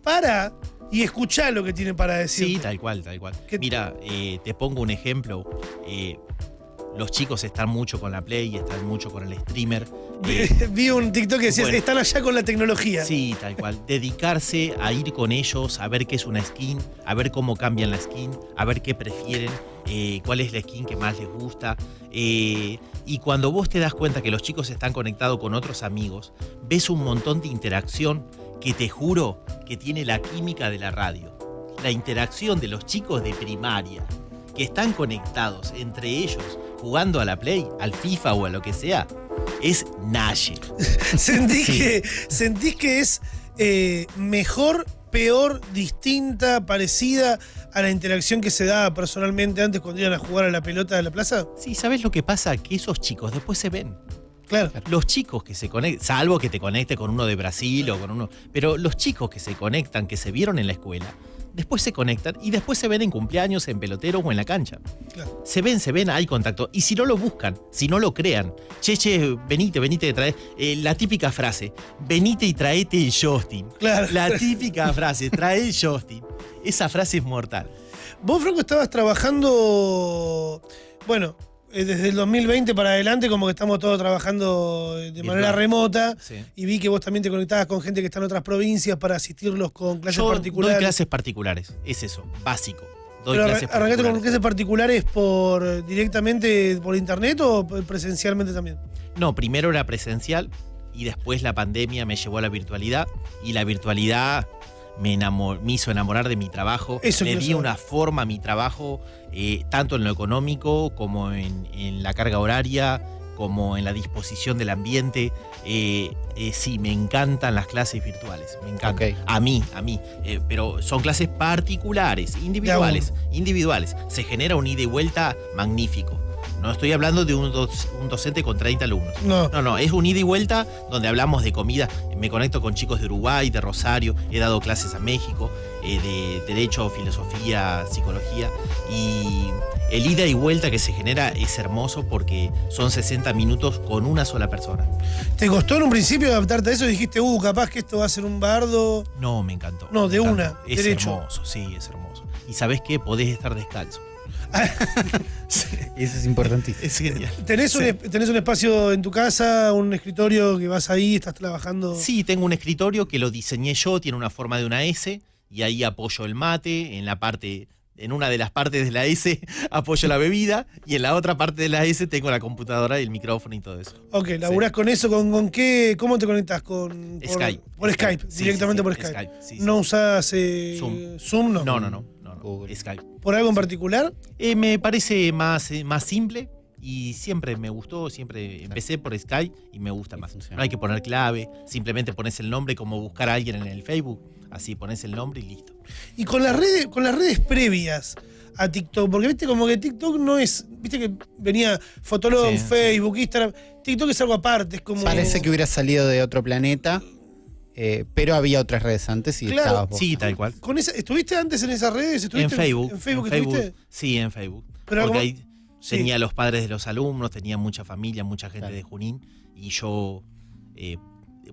para y escuchá lo que tienen para decir. Sí, tal cual, tal cual. ¿Qué- Mira, eh, te pongo un ejemplo. Los chicos están mucho con la Play, están mucho con el streamer. eh, Vi un TikTok que decía, Bueno. están allá con la tecnología. Sí, tal cual. Dedicarse a ir con ellos, a ver qué es una skin, a ver cómo cambian la skin, a ver qué prefieren, eh, cuál es la skin que más les gusta. eh, y cuando vos te das cuenta que los chicos están conectados con otros amigos, ves un montón de interacción que te juro que tiene la química de la radio. La interacción de los chicos de primaria que están conectados entre ellos jugando a la Play, al FIFA o a lo que sea, es Naye. Sentís, Sí. que, sentís que es eh, mejor, peor, distinta, parecida a la interacción que se daba personalmente antes cuando iban a jugar a la pelota de la plaza. Sí, ¿sabes lo que pasa? Que esos chicos después se ven. Claro. Los chicos que se conectan, salvo que te conecte con uno de Brasil o con uno, pero los chicos que se conectan, que se vieron en la escuela, después se conectan y después se ven en cumpleaños, en pelotero o en la cancha. Claro. Se ven, se ven, hay contacto. Y si no lo buscan, si no lo crean, che, che, venite, venite, trae. eh, la típica frase, venite y traete el Justin. Claro. La típica frase, trae el Justin. Esa frase es mortal. Vos, Franco, estabas trabajando, bueno, desde el 2020 para adelante, como que estamos todos trabajando de Virtual. manera remota. Sí. Y vi que vos también te conectabas con gente que está en otras provincias para asistirlos con clases Yo particulares. doy clases particulares, es eso, básico. Doy Pero clases arran- arrancaste con clases particulares por eh, directamente por internet o presencialmente también. No, primero era presencial y después la pandemia me llevó a la virtualidad y la virtualidad me, enamor- me hizo enamorar de mi trabajo. Eso Le di saber. una forma a mi trabajo, eh, tanto en lo económico como en, en la carga horaria, como en la disposición del ambiente. Eh, eh, sí, me encantan las clases virtuales, me encantan. A mí, a mí. Eh, pero son clases particulares, individuales, individuales. Se genera un ida y vuelta magnífico. No estoy hablando de un, doc- un docente con 30 alumnos. No. No, no, es un ida y vuelta donde hablamos de comida. Me conecto con chicos de Uruguay, de Rosario, he dado clases a México, eh, de Derecho, Filosofía, Psicología. Y el ida y vuelta que se genera es hermoso porque son 60 minutos con una sola persona. ¿Te costó en un principio adaptarte a eso? Dijiste, uh, capaz que esto va a ser un bardo. No, me encantó. No, de encantó. una, Es derecho. hermoso, sí, es hermoso. Y sabes qué, podés estar descalzo. Eso es importantísimo. Es genial. ¿Tenés, un, Sí. es- ¿Tenés un espacio en tu casa, un escritorio que vas ahí, estás trabajando? Sí, tengo un escritorio que lo diseñé yo, tiene una forma de una S, y ahí apoyo el mate en la parte En una de las partes de la S apoyo la bebida y en la otra parte de la S tengo la computadora y el micrófono y todo eso. Ok, laburás con eso, ¿con, con qué? ¿Cómo te conectas? Con, por, Skype. Por Skype, directamente sí, por sí, Skype. Skype, sí, sí. ¿No usás eh, Zoom. Zoom? No. No, no, no. Skype. ¿Por algo en particular? Eh, me parece más, eh, más simple y siempre me gustó, siempre empecé por Skype y me gusta más. No hay que poner clave, simplemente pones el nombre como buscar a alguien en el Facebook, así pones el nombre y listo. Y con las redes, con las redes previas a TikTok, porque viste como que TikTok no es, viste que venía Fotolog, Sí, Facebook, Instagram, TikTok es algo aparte, es como Parece que hubiera salido de otro planeta, eh, pero había otras redes antes y Claro. estabas vos. Sí, tal cual. con esa, ¿estuviste antes en esas redes? En ¿Estuviste Facebook. ¿En Facebook en estuviste? Sí, en Facebook. Pero Porque ahí sí. tenía los padres de los alumnos, tenía mucha familia, mucha gente Claro. de Junín y yo, eh,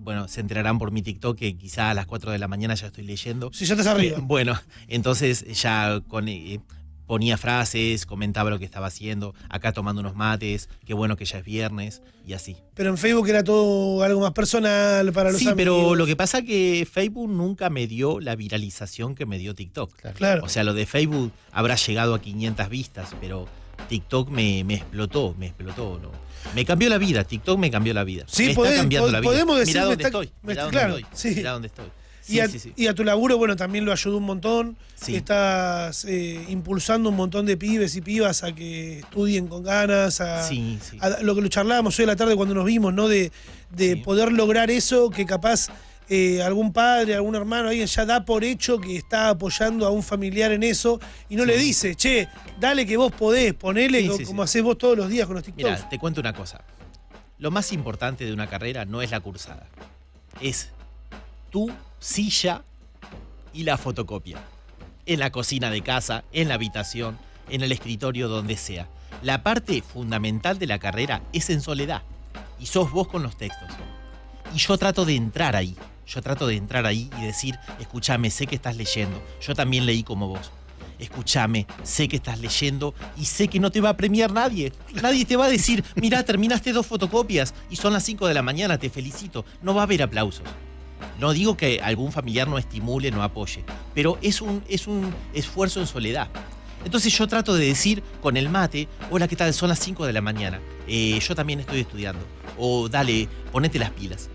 bueno, se enterarán por mi TikTok que quizá a las 4 de la mañana ya estoy leyendo. Sí, ya estás arriba. Bueno, entonces ya con, eh, ponía frases, comentaba lo que estaba haciendo, acá tomando unos mates, qué bueno que ya es viernes y así. Pero en Facebook era todo algo más personal para los Sí, amigos. pero lo que pasa que Facebook nunca me dio la viralización que me dio TikTok. Claro. Claro. O sea, lo de Facebook habrá llegado a 500 vistas, pero TikTok me, me explotó, me explotó. ¿no? Me cambió la vida, TikTok me cambió la vida. Sí, me podés- está cambiando la vida. podemos decir Mirá dónde está- estoy, mirá claro, dónde estoy, sí. mirá dónde estoy. Sí, a, sí, sí. y a tu laburo, bueno, también lo ayudó un montón. Estás eh, impulsando un montón de pibes y pibas a que estudien con ganas, a, Sí, sí. a lo que lo charlábamos hoy a la tarde cuando nos vimos, ¿no? De, de poder lograr eso que capaz eh, algún padre, algún hermano, alguien ya da por hecho que está apoyando a un familiar en eso y no le dice, che, dale que vos podés, ponele co- como sí. haces vos todos los días con los TikToks. Mira, te cuento una cosa. Lo más importante de una carrera no es la cursada. Es tu silla y la fotocopia. En la cocina de casa, en la habitación, en el escritorio, donde sea. La parte fundamental de la carrera es en soledad. Y sos vos con los textos. Y yo trato de entrar ahí. Yo trato de entrar ahí y decir, escúchame, sé que estás leyendo. Yo también leí como vos. Escúchame, sé que estás leyendo y sé que no te va a premiar nadie. Nadie te va a decir, mira, terminaste dos fotocopias y son las 5 de la mañana, te felicito. No va a haber aplausos. No digo que algún familiar no estimule, no apoye, pero es un, es un esfuerzo en soledad. Entonces yo trato de decir con el mate, hola, ¿qué tal? Son las 5 de la mañana. Eh, yo también estoy estudiando. O dale, ponete las pilas.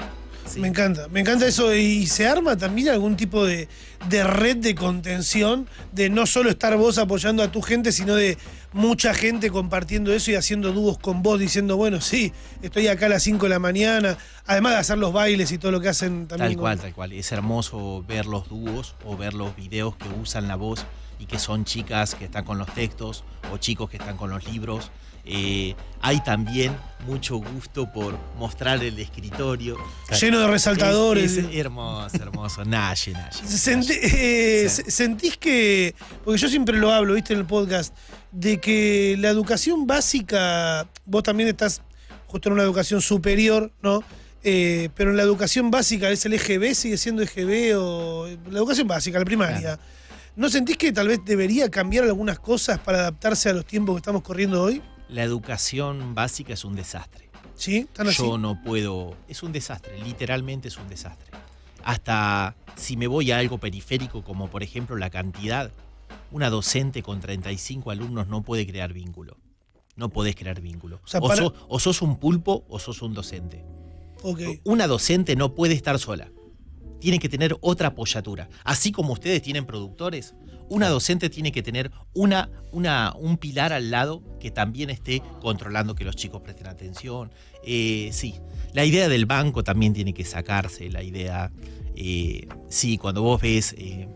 Sí. Me encanta, me encanta eso. ¿Y se arma también algún tipo de, de red de contención? De no solo estar vos apoyando a tu gente, sino de mucha gente compartiendo eso y haciendo dúos con vos, diciendo, bueno, sí, estoy acá a las 5 de la mañana. Además de hacer los bailes y todo lo que hacen también. Tal con- cual, tal cual. Es hermoso ver los dúos o ver los videos que usan la voz y que son chicas que están con los textos o chicos que están con los libros. Eh, hay también mucho gusto por mostrar el escritorio. Lleno de resaltadores. Es, es hermoso, hermoso. Naye, naye. Sentí- eh, Sí. ¿Sentís que, porque yo siempre lo hablo, viste, en el podcast, de que la educación básica, vos también estás justo en una educación superior, ¿no? Eh, pero en la educación básica, ¿es el EGB? ¿Sigue siendo EGB o la educación básica, la primaria? Claro. ¿No sentís que tal vez debería cambiar algunas cosas para adaptarse a los tiempos que estamos corriendo hoy? La educación básica es un desastre. ¿Sí? ¿Están así? Yo no puedo. Es un desastre, literalmente es un desastre. Hasta si me voy a algo periférico, como por ejemplo la cantidad, una docente con 35 alumnos no puede crear vínculo. No podés crear vínculo. O sea, o, para- sos, o sos un pulpo o sos un docente. Ok. Una docente no puede estar sola. Tiene que tener otra apoyatura. Así como ustedes tienen productores, una docente tiene que tener una, una, un pilar al lado que también esté controlando que los chicos presten atención. Eh, sí, la idea del banco también tiene que sacarse. La idea, eh, sí, cuando vos ves eh,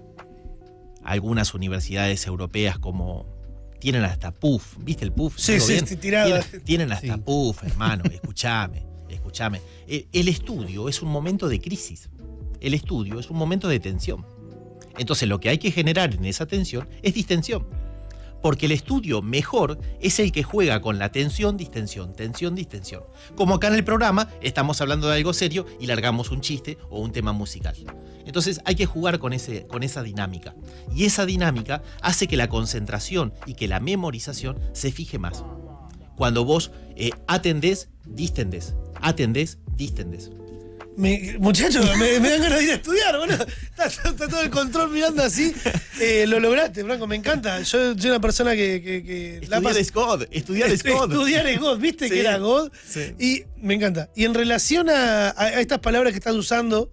algunas universidades europeas como tienen hasta PUF, ¿viste el PUF? Sí, ¿Digo sí, estoy tirada. Tienen, tienen hasta Sí. PUF, hermano, escúchame, escúchame. El, el estudio es un momento de crisis. El estudio es un momento de tensión. Entonces lo que hay que generar en esa tensión es distensión. Porque el estudio mejor es el que juega con la tensión, distensión, tensión, distensión. Como acá en el programa estamos hablando de algo serio y largamos un chiste o un tema musical. Entonces hay que jugar con, ese, con esa dinámica. Y esa dinámica hace que la concentración y que la memorización se fije más. Cuando vos eh, atendés, distendés. Atendés, distendés. Me- muchachos, me, me dan ganas de ir a estudiar, boludo. Está, está todo el control mirando así. Eh, lo lograste, Franco, me encanta. Yo soy una persona que. que, que la Estudiar es God, estudiar es God. Estudiar es God, viste Sí, que era God. sí. Y me encanta. Y en relación a, estas palabras que estás usando,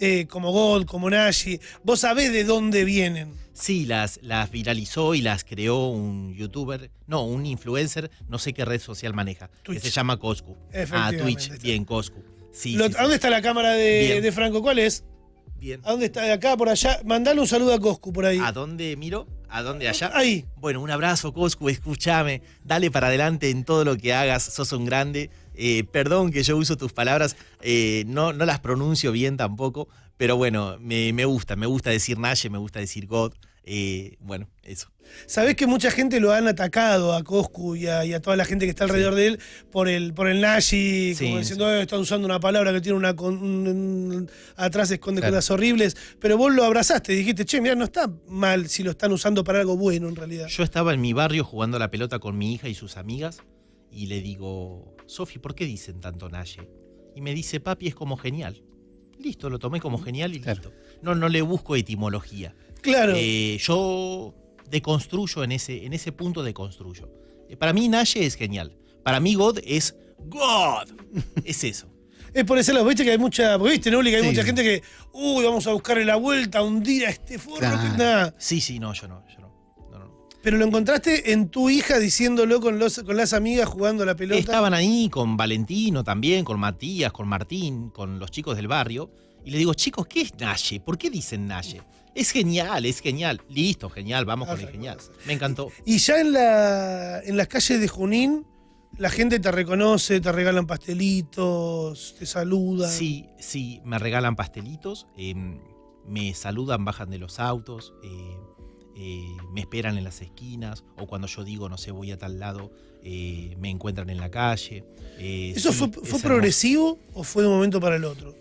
eh, como God, como Nashi, vos sabés de dónde vienen. Sí, las, las viralizó y las creó un youtuber, no, un influencer, no sé qué red social maneja, Twitch. que se llama Coscu. Ah, Twitch, bien, Coscu. Sí, Lo- sí, sí. ¿A dónde está la cámara de Franco? ¿Cuál es? Bien. ¿A dónde está? ¿De acá, por allá? Mandale un saludo a Coscu por ahí. ¿A dónde miro? ¿A dónde allá? Ahí. Bueno, un abrazo, Coscu, escúchame, dale para adelante en todo lo que hagas, sos un grande. Eh, perdón que yo uso tus palabras, eh, no, no las pronuncio bien tampoco, pero bueno, me, me gusta, me gusta decir Naye, me gusta decir God. Eh, bueno, eso. Sabés que mucha gente lo han atacado a Coscu y a, y a toda la gente que está alrededor de él por el, por el Nashi, Sí, como diciendo, "Eh, está usando una palabra que tiene una con- un- un- atrás esconde Claro. cosas horribles. Pero vos lo abrazaste y dijiste, che, mira, no está mal si lo están usando para algo bueno en realidad. Yo estaba en mi barrio jugando a la pelota con mi hija y sus amigas y le digo, Sofi, ¿por qué dicen tanto Naye? Y me dice, papi, es como genial. Listo, lo tomé como genial y Claro. listo. No, no le busco etimología. Claro. Eh, yo deconstruyo en ese, en ese punto deconstruyo. Eh, Para mí Naye es genial. Para mí God es God. Es eso. Es por ese lado, viste que hay mucha, viste, ¿no? Que hay Sí. mucha gente que, uy, vamos a buscarle la vuelta, hundir a este forro. Claro. que nada. Sí, sí, no, yo no, yo no. Pero lo encontraste en tu hija diciéndolo con, los, con las amigas jugando a la pelota. Estaban ahí con Valentino también, con Matías, con Martín, con los chicos del barrio. Y le digo, chicos, ¿qué es Naye? ¿Por qué dicen Naye? Es genial, es genial. Listo, genial, vamos con el genial. Me encantó. Y ya en, la, en las calles de Junín, la gente te reconoce, te regalan pastelitos, te saludan. Sí, sí, me regalan pastelitos, eh, me saludan, bajan de los autos, eh, eh, me esperan en las esquinas, o cuando yo digo, no sé, voy a tal lado, eh, me encuentran en la calle. ¿Eso fue, fue progresivo o fue de un momento para el otro?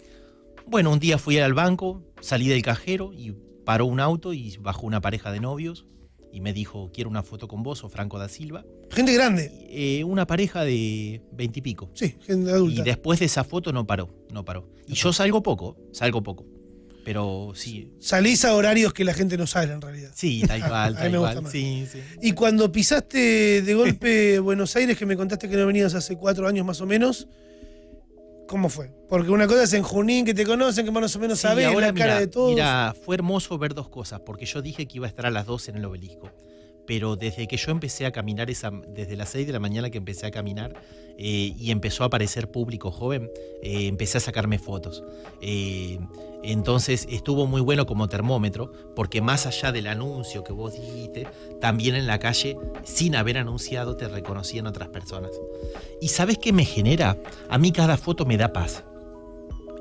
Bueno, un día fui al banco, salí del cajero y paró un auto y bajó una pareja de novios y me dijo, quiero una foto con vos o Franco da Silva. Gente grande. Eh, una pareja de veintipico. Sí, gente Y, adulta. después de esa foto no paró, no paró. Y yo salgo poco, salgo poco. Pero sí, Salís a horarios que la gente no sale en realidad. sí, tal cual, tal cual. Sí, sí. Y cuando pisaste de golpe Buenos Aires, que me contaste que no venías hace cuatro años más o menos, ¿cómo fue? Porque una cosa es en Junín, que te conocen, que más o menos Sí, sabés ahora la cara de todos. Mira, fue hermoso ver dos cosas, porque yo dije que iba a estar a las 12 en el obelisco. Pero desde que yo empecé a caminar, esa, desde las 6 de la mañana que empecé a caminar eh, y empezó a aparecer público joven, eh, empecé a sacarme fotos. Eh, entonces estuvo muy bueno como termómetro, porque más allá del anuncio que vos dijiste, también en la calle, sin haber anunciado, te reconocían otras personas. ¿Y sabes qué me genera? A mí cada foto me da paz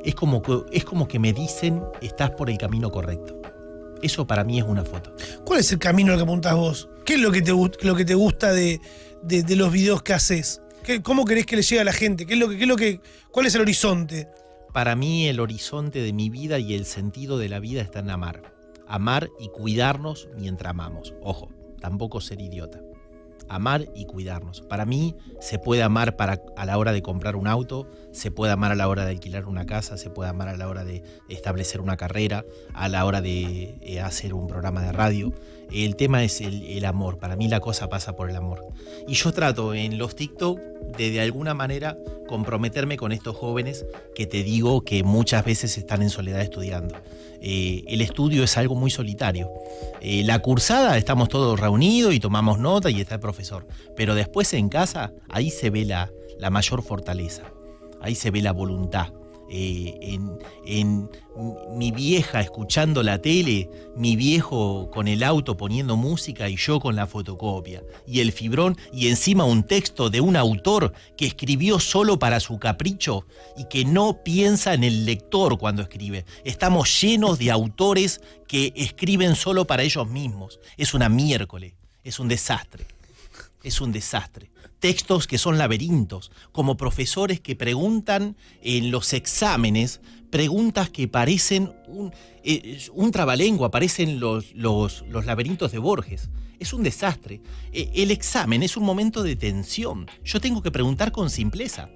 es como, que, es como que me dicen estás por el camino correcto. Eso para mí es una foto. ¿Cuál es el camino al que apuntás vos? ¿Qué es lo que te, gust- lo que te gusta de, de- de los videos que haces? ¿Qué- ¿Cómo querés que le llegue a la gente? ¿Qué es lo que, qué es lo que, ¿Cuál es el horizonte? Para mí el horizonte de mi vida y el sentido de la vida está en amar. Amar y cuidarnos mientras amamos. Ojo, tampoco ser idiota. Amar y cuidarnos. Para mí se puede amar para, a la hora de comprar un auto, se puede amar a la hora de alquilar una casa, se puede amar a la hora de establecer una carrera, a la hora de eh, hacer un programa de radio. El tema es el, amor. Para mí la cosa pasa por el amor. Y yo trato en los TikTok de de alguna manera comprometerme con estos jóvenes que te digo que muchas veces están en soledad estudiando. Eh, el estudio es algo muy solitario. Eh, la cursada estamos todos reunidos y tomamos nota y está el profesor. Pero después en casa, ahí se ve la, la mayor fortaleza. Ahí se ve la voluntad. Eh, en, en mi vieja escuchando la tele, mi viejo con el auto poniendo música y yo con la fotocopia. Y el fibrón y encima un texto de un autor que escribió solo para su capricho y que no piensa en el lector cuando escribe. Estamos llenos de autores que escriben solo para ellos mismos. Es una miércoles, es un desastre. Es un desastre. Textos que son laberintos, como profesores que preguntan en los exámenes, preguntas que parecen un, eh, un trabalengua, parecen los, los, los laberintos de Borges. Es un desastre. Eh, el examen es un momento de tensión. Yo tengo que preguntar con simpleza.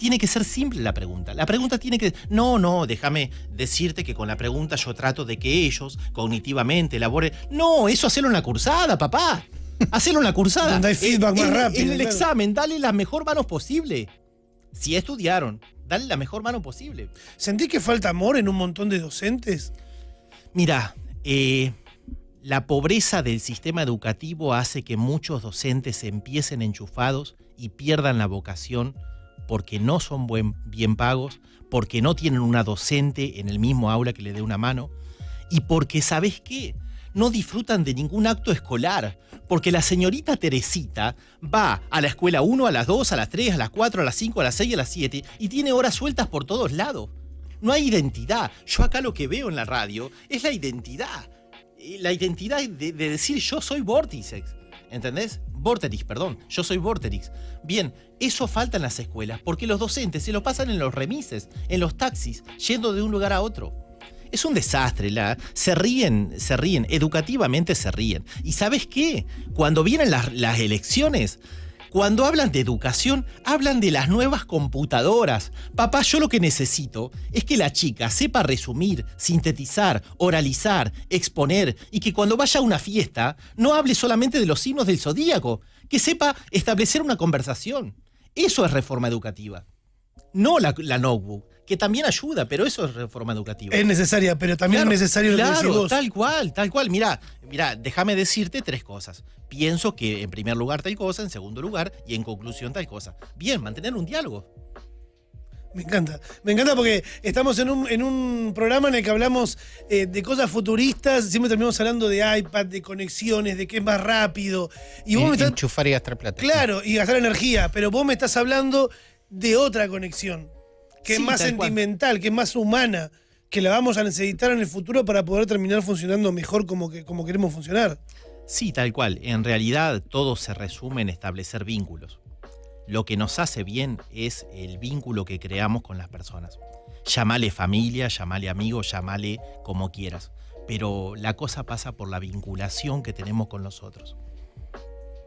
tiene que ser simple la pregunta. La pregunta tiene que... No, no, déjame decirte que con la pregunta yo trato de que ellos cognitivamente elaboren... No, eso hacerlo en la cursada, papá. Hacerlo en la cursada. Donde hay feedback En- más en- rápido, En el claro. examen, dale las mejor manos posible. Si estudiaron, dale la mejor mano posible. ¿Sentís que falta amor en un montón de docentes? Mira, eh, la pobreza del sistema educativo hace que muchos docentes empiecen enchufados y pierdan la vocación porque no son buen- bien pagos, porque no tienen una docente en el mismo aula que le dé una mano y porque, ¿sabes qué? No disfrutan de ningún acto escolar, porque la señorita Teresita va a la escuela 1, a las 2, a las 3, a las 4, a las 5, a las 6, a las 7 y tiene horas sueltas por todos lados. No hay identidad. Yo acá lo que veo en la radio es la identidad. La identidad de, de decir yo soy Vortixex. ¿Entendés? Vorterix, perdón. Yo soy Vorterix. Bien, eso falta en las escuelas porque los docentes se lo pasan en los remises, en los taxis, yendo de un lugar a otro. Es un desastre. La, se ríen, se ríen, educativamente se ríen. ¿Y sabes qué? Cuando vienen las, elecciones, cuando hablan de educación, hablan de las nuevas computadoras. Papá, yo lo que necesito es que la chica sepa resumir, sintetizar, oralizar, exponer y que cuando vaya a una fiesta no hable solamente de los signos del zodíaco, que sepa establecer una conversación. Eso es reforma educativa. No la, la notebook, que también ayuda, pero eso es reforma educativa. Es necesaria, pero también Claro, es necesario lo que claro, decís vos. tal cual, tal cual. Mira, mira, déjame decirte tres cosas. Pienso que en primer lugar tal cosa, en segundo lugar y en conclusión tal cosa. Bien, mantener un diálogo. Me encanta. Me encanta porque estamos en un, en un programa en el que hablamos eh, de cosas futuristas. Siempre terminamos hablando de iPad, de conexiones, de que es más rápido. Y vos me estás. Enchufar y gastar plata. Claro, y gastar energía. Pero vos me estás hablando de otra conexión. Que es más cual. sentimental, que es más humana. Que la vamos a necesitar en el futuro para poder terminar funcionando mejor como, que, como queremos funcionar. Sí, tal cual. En realidad todo se resume en establecer vínculos. Lo que nos hace bien es el vínculo que creamos con las personas. Llámale familia, llámale amigo, llámale como quieras. Pero la cosa pasa por la vinculación que tenemos con los otros.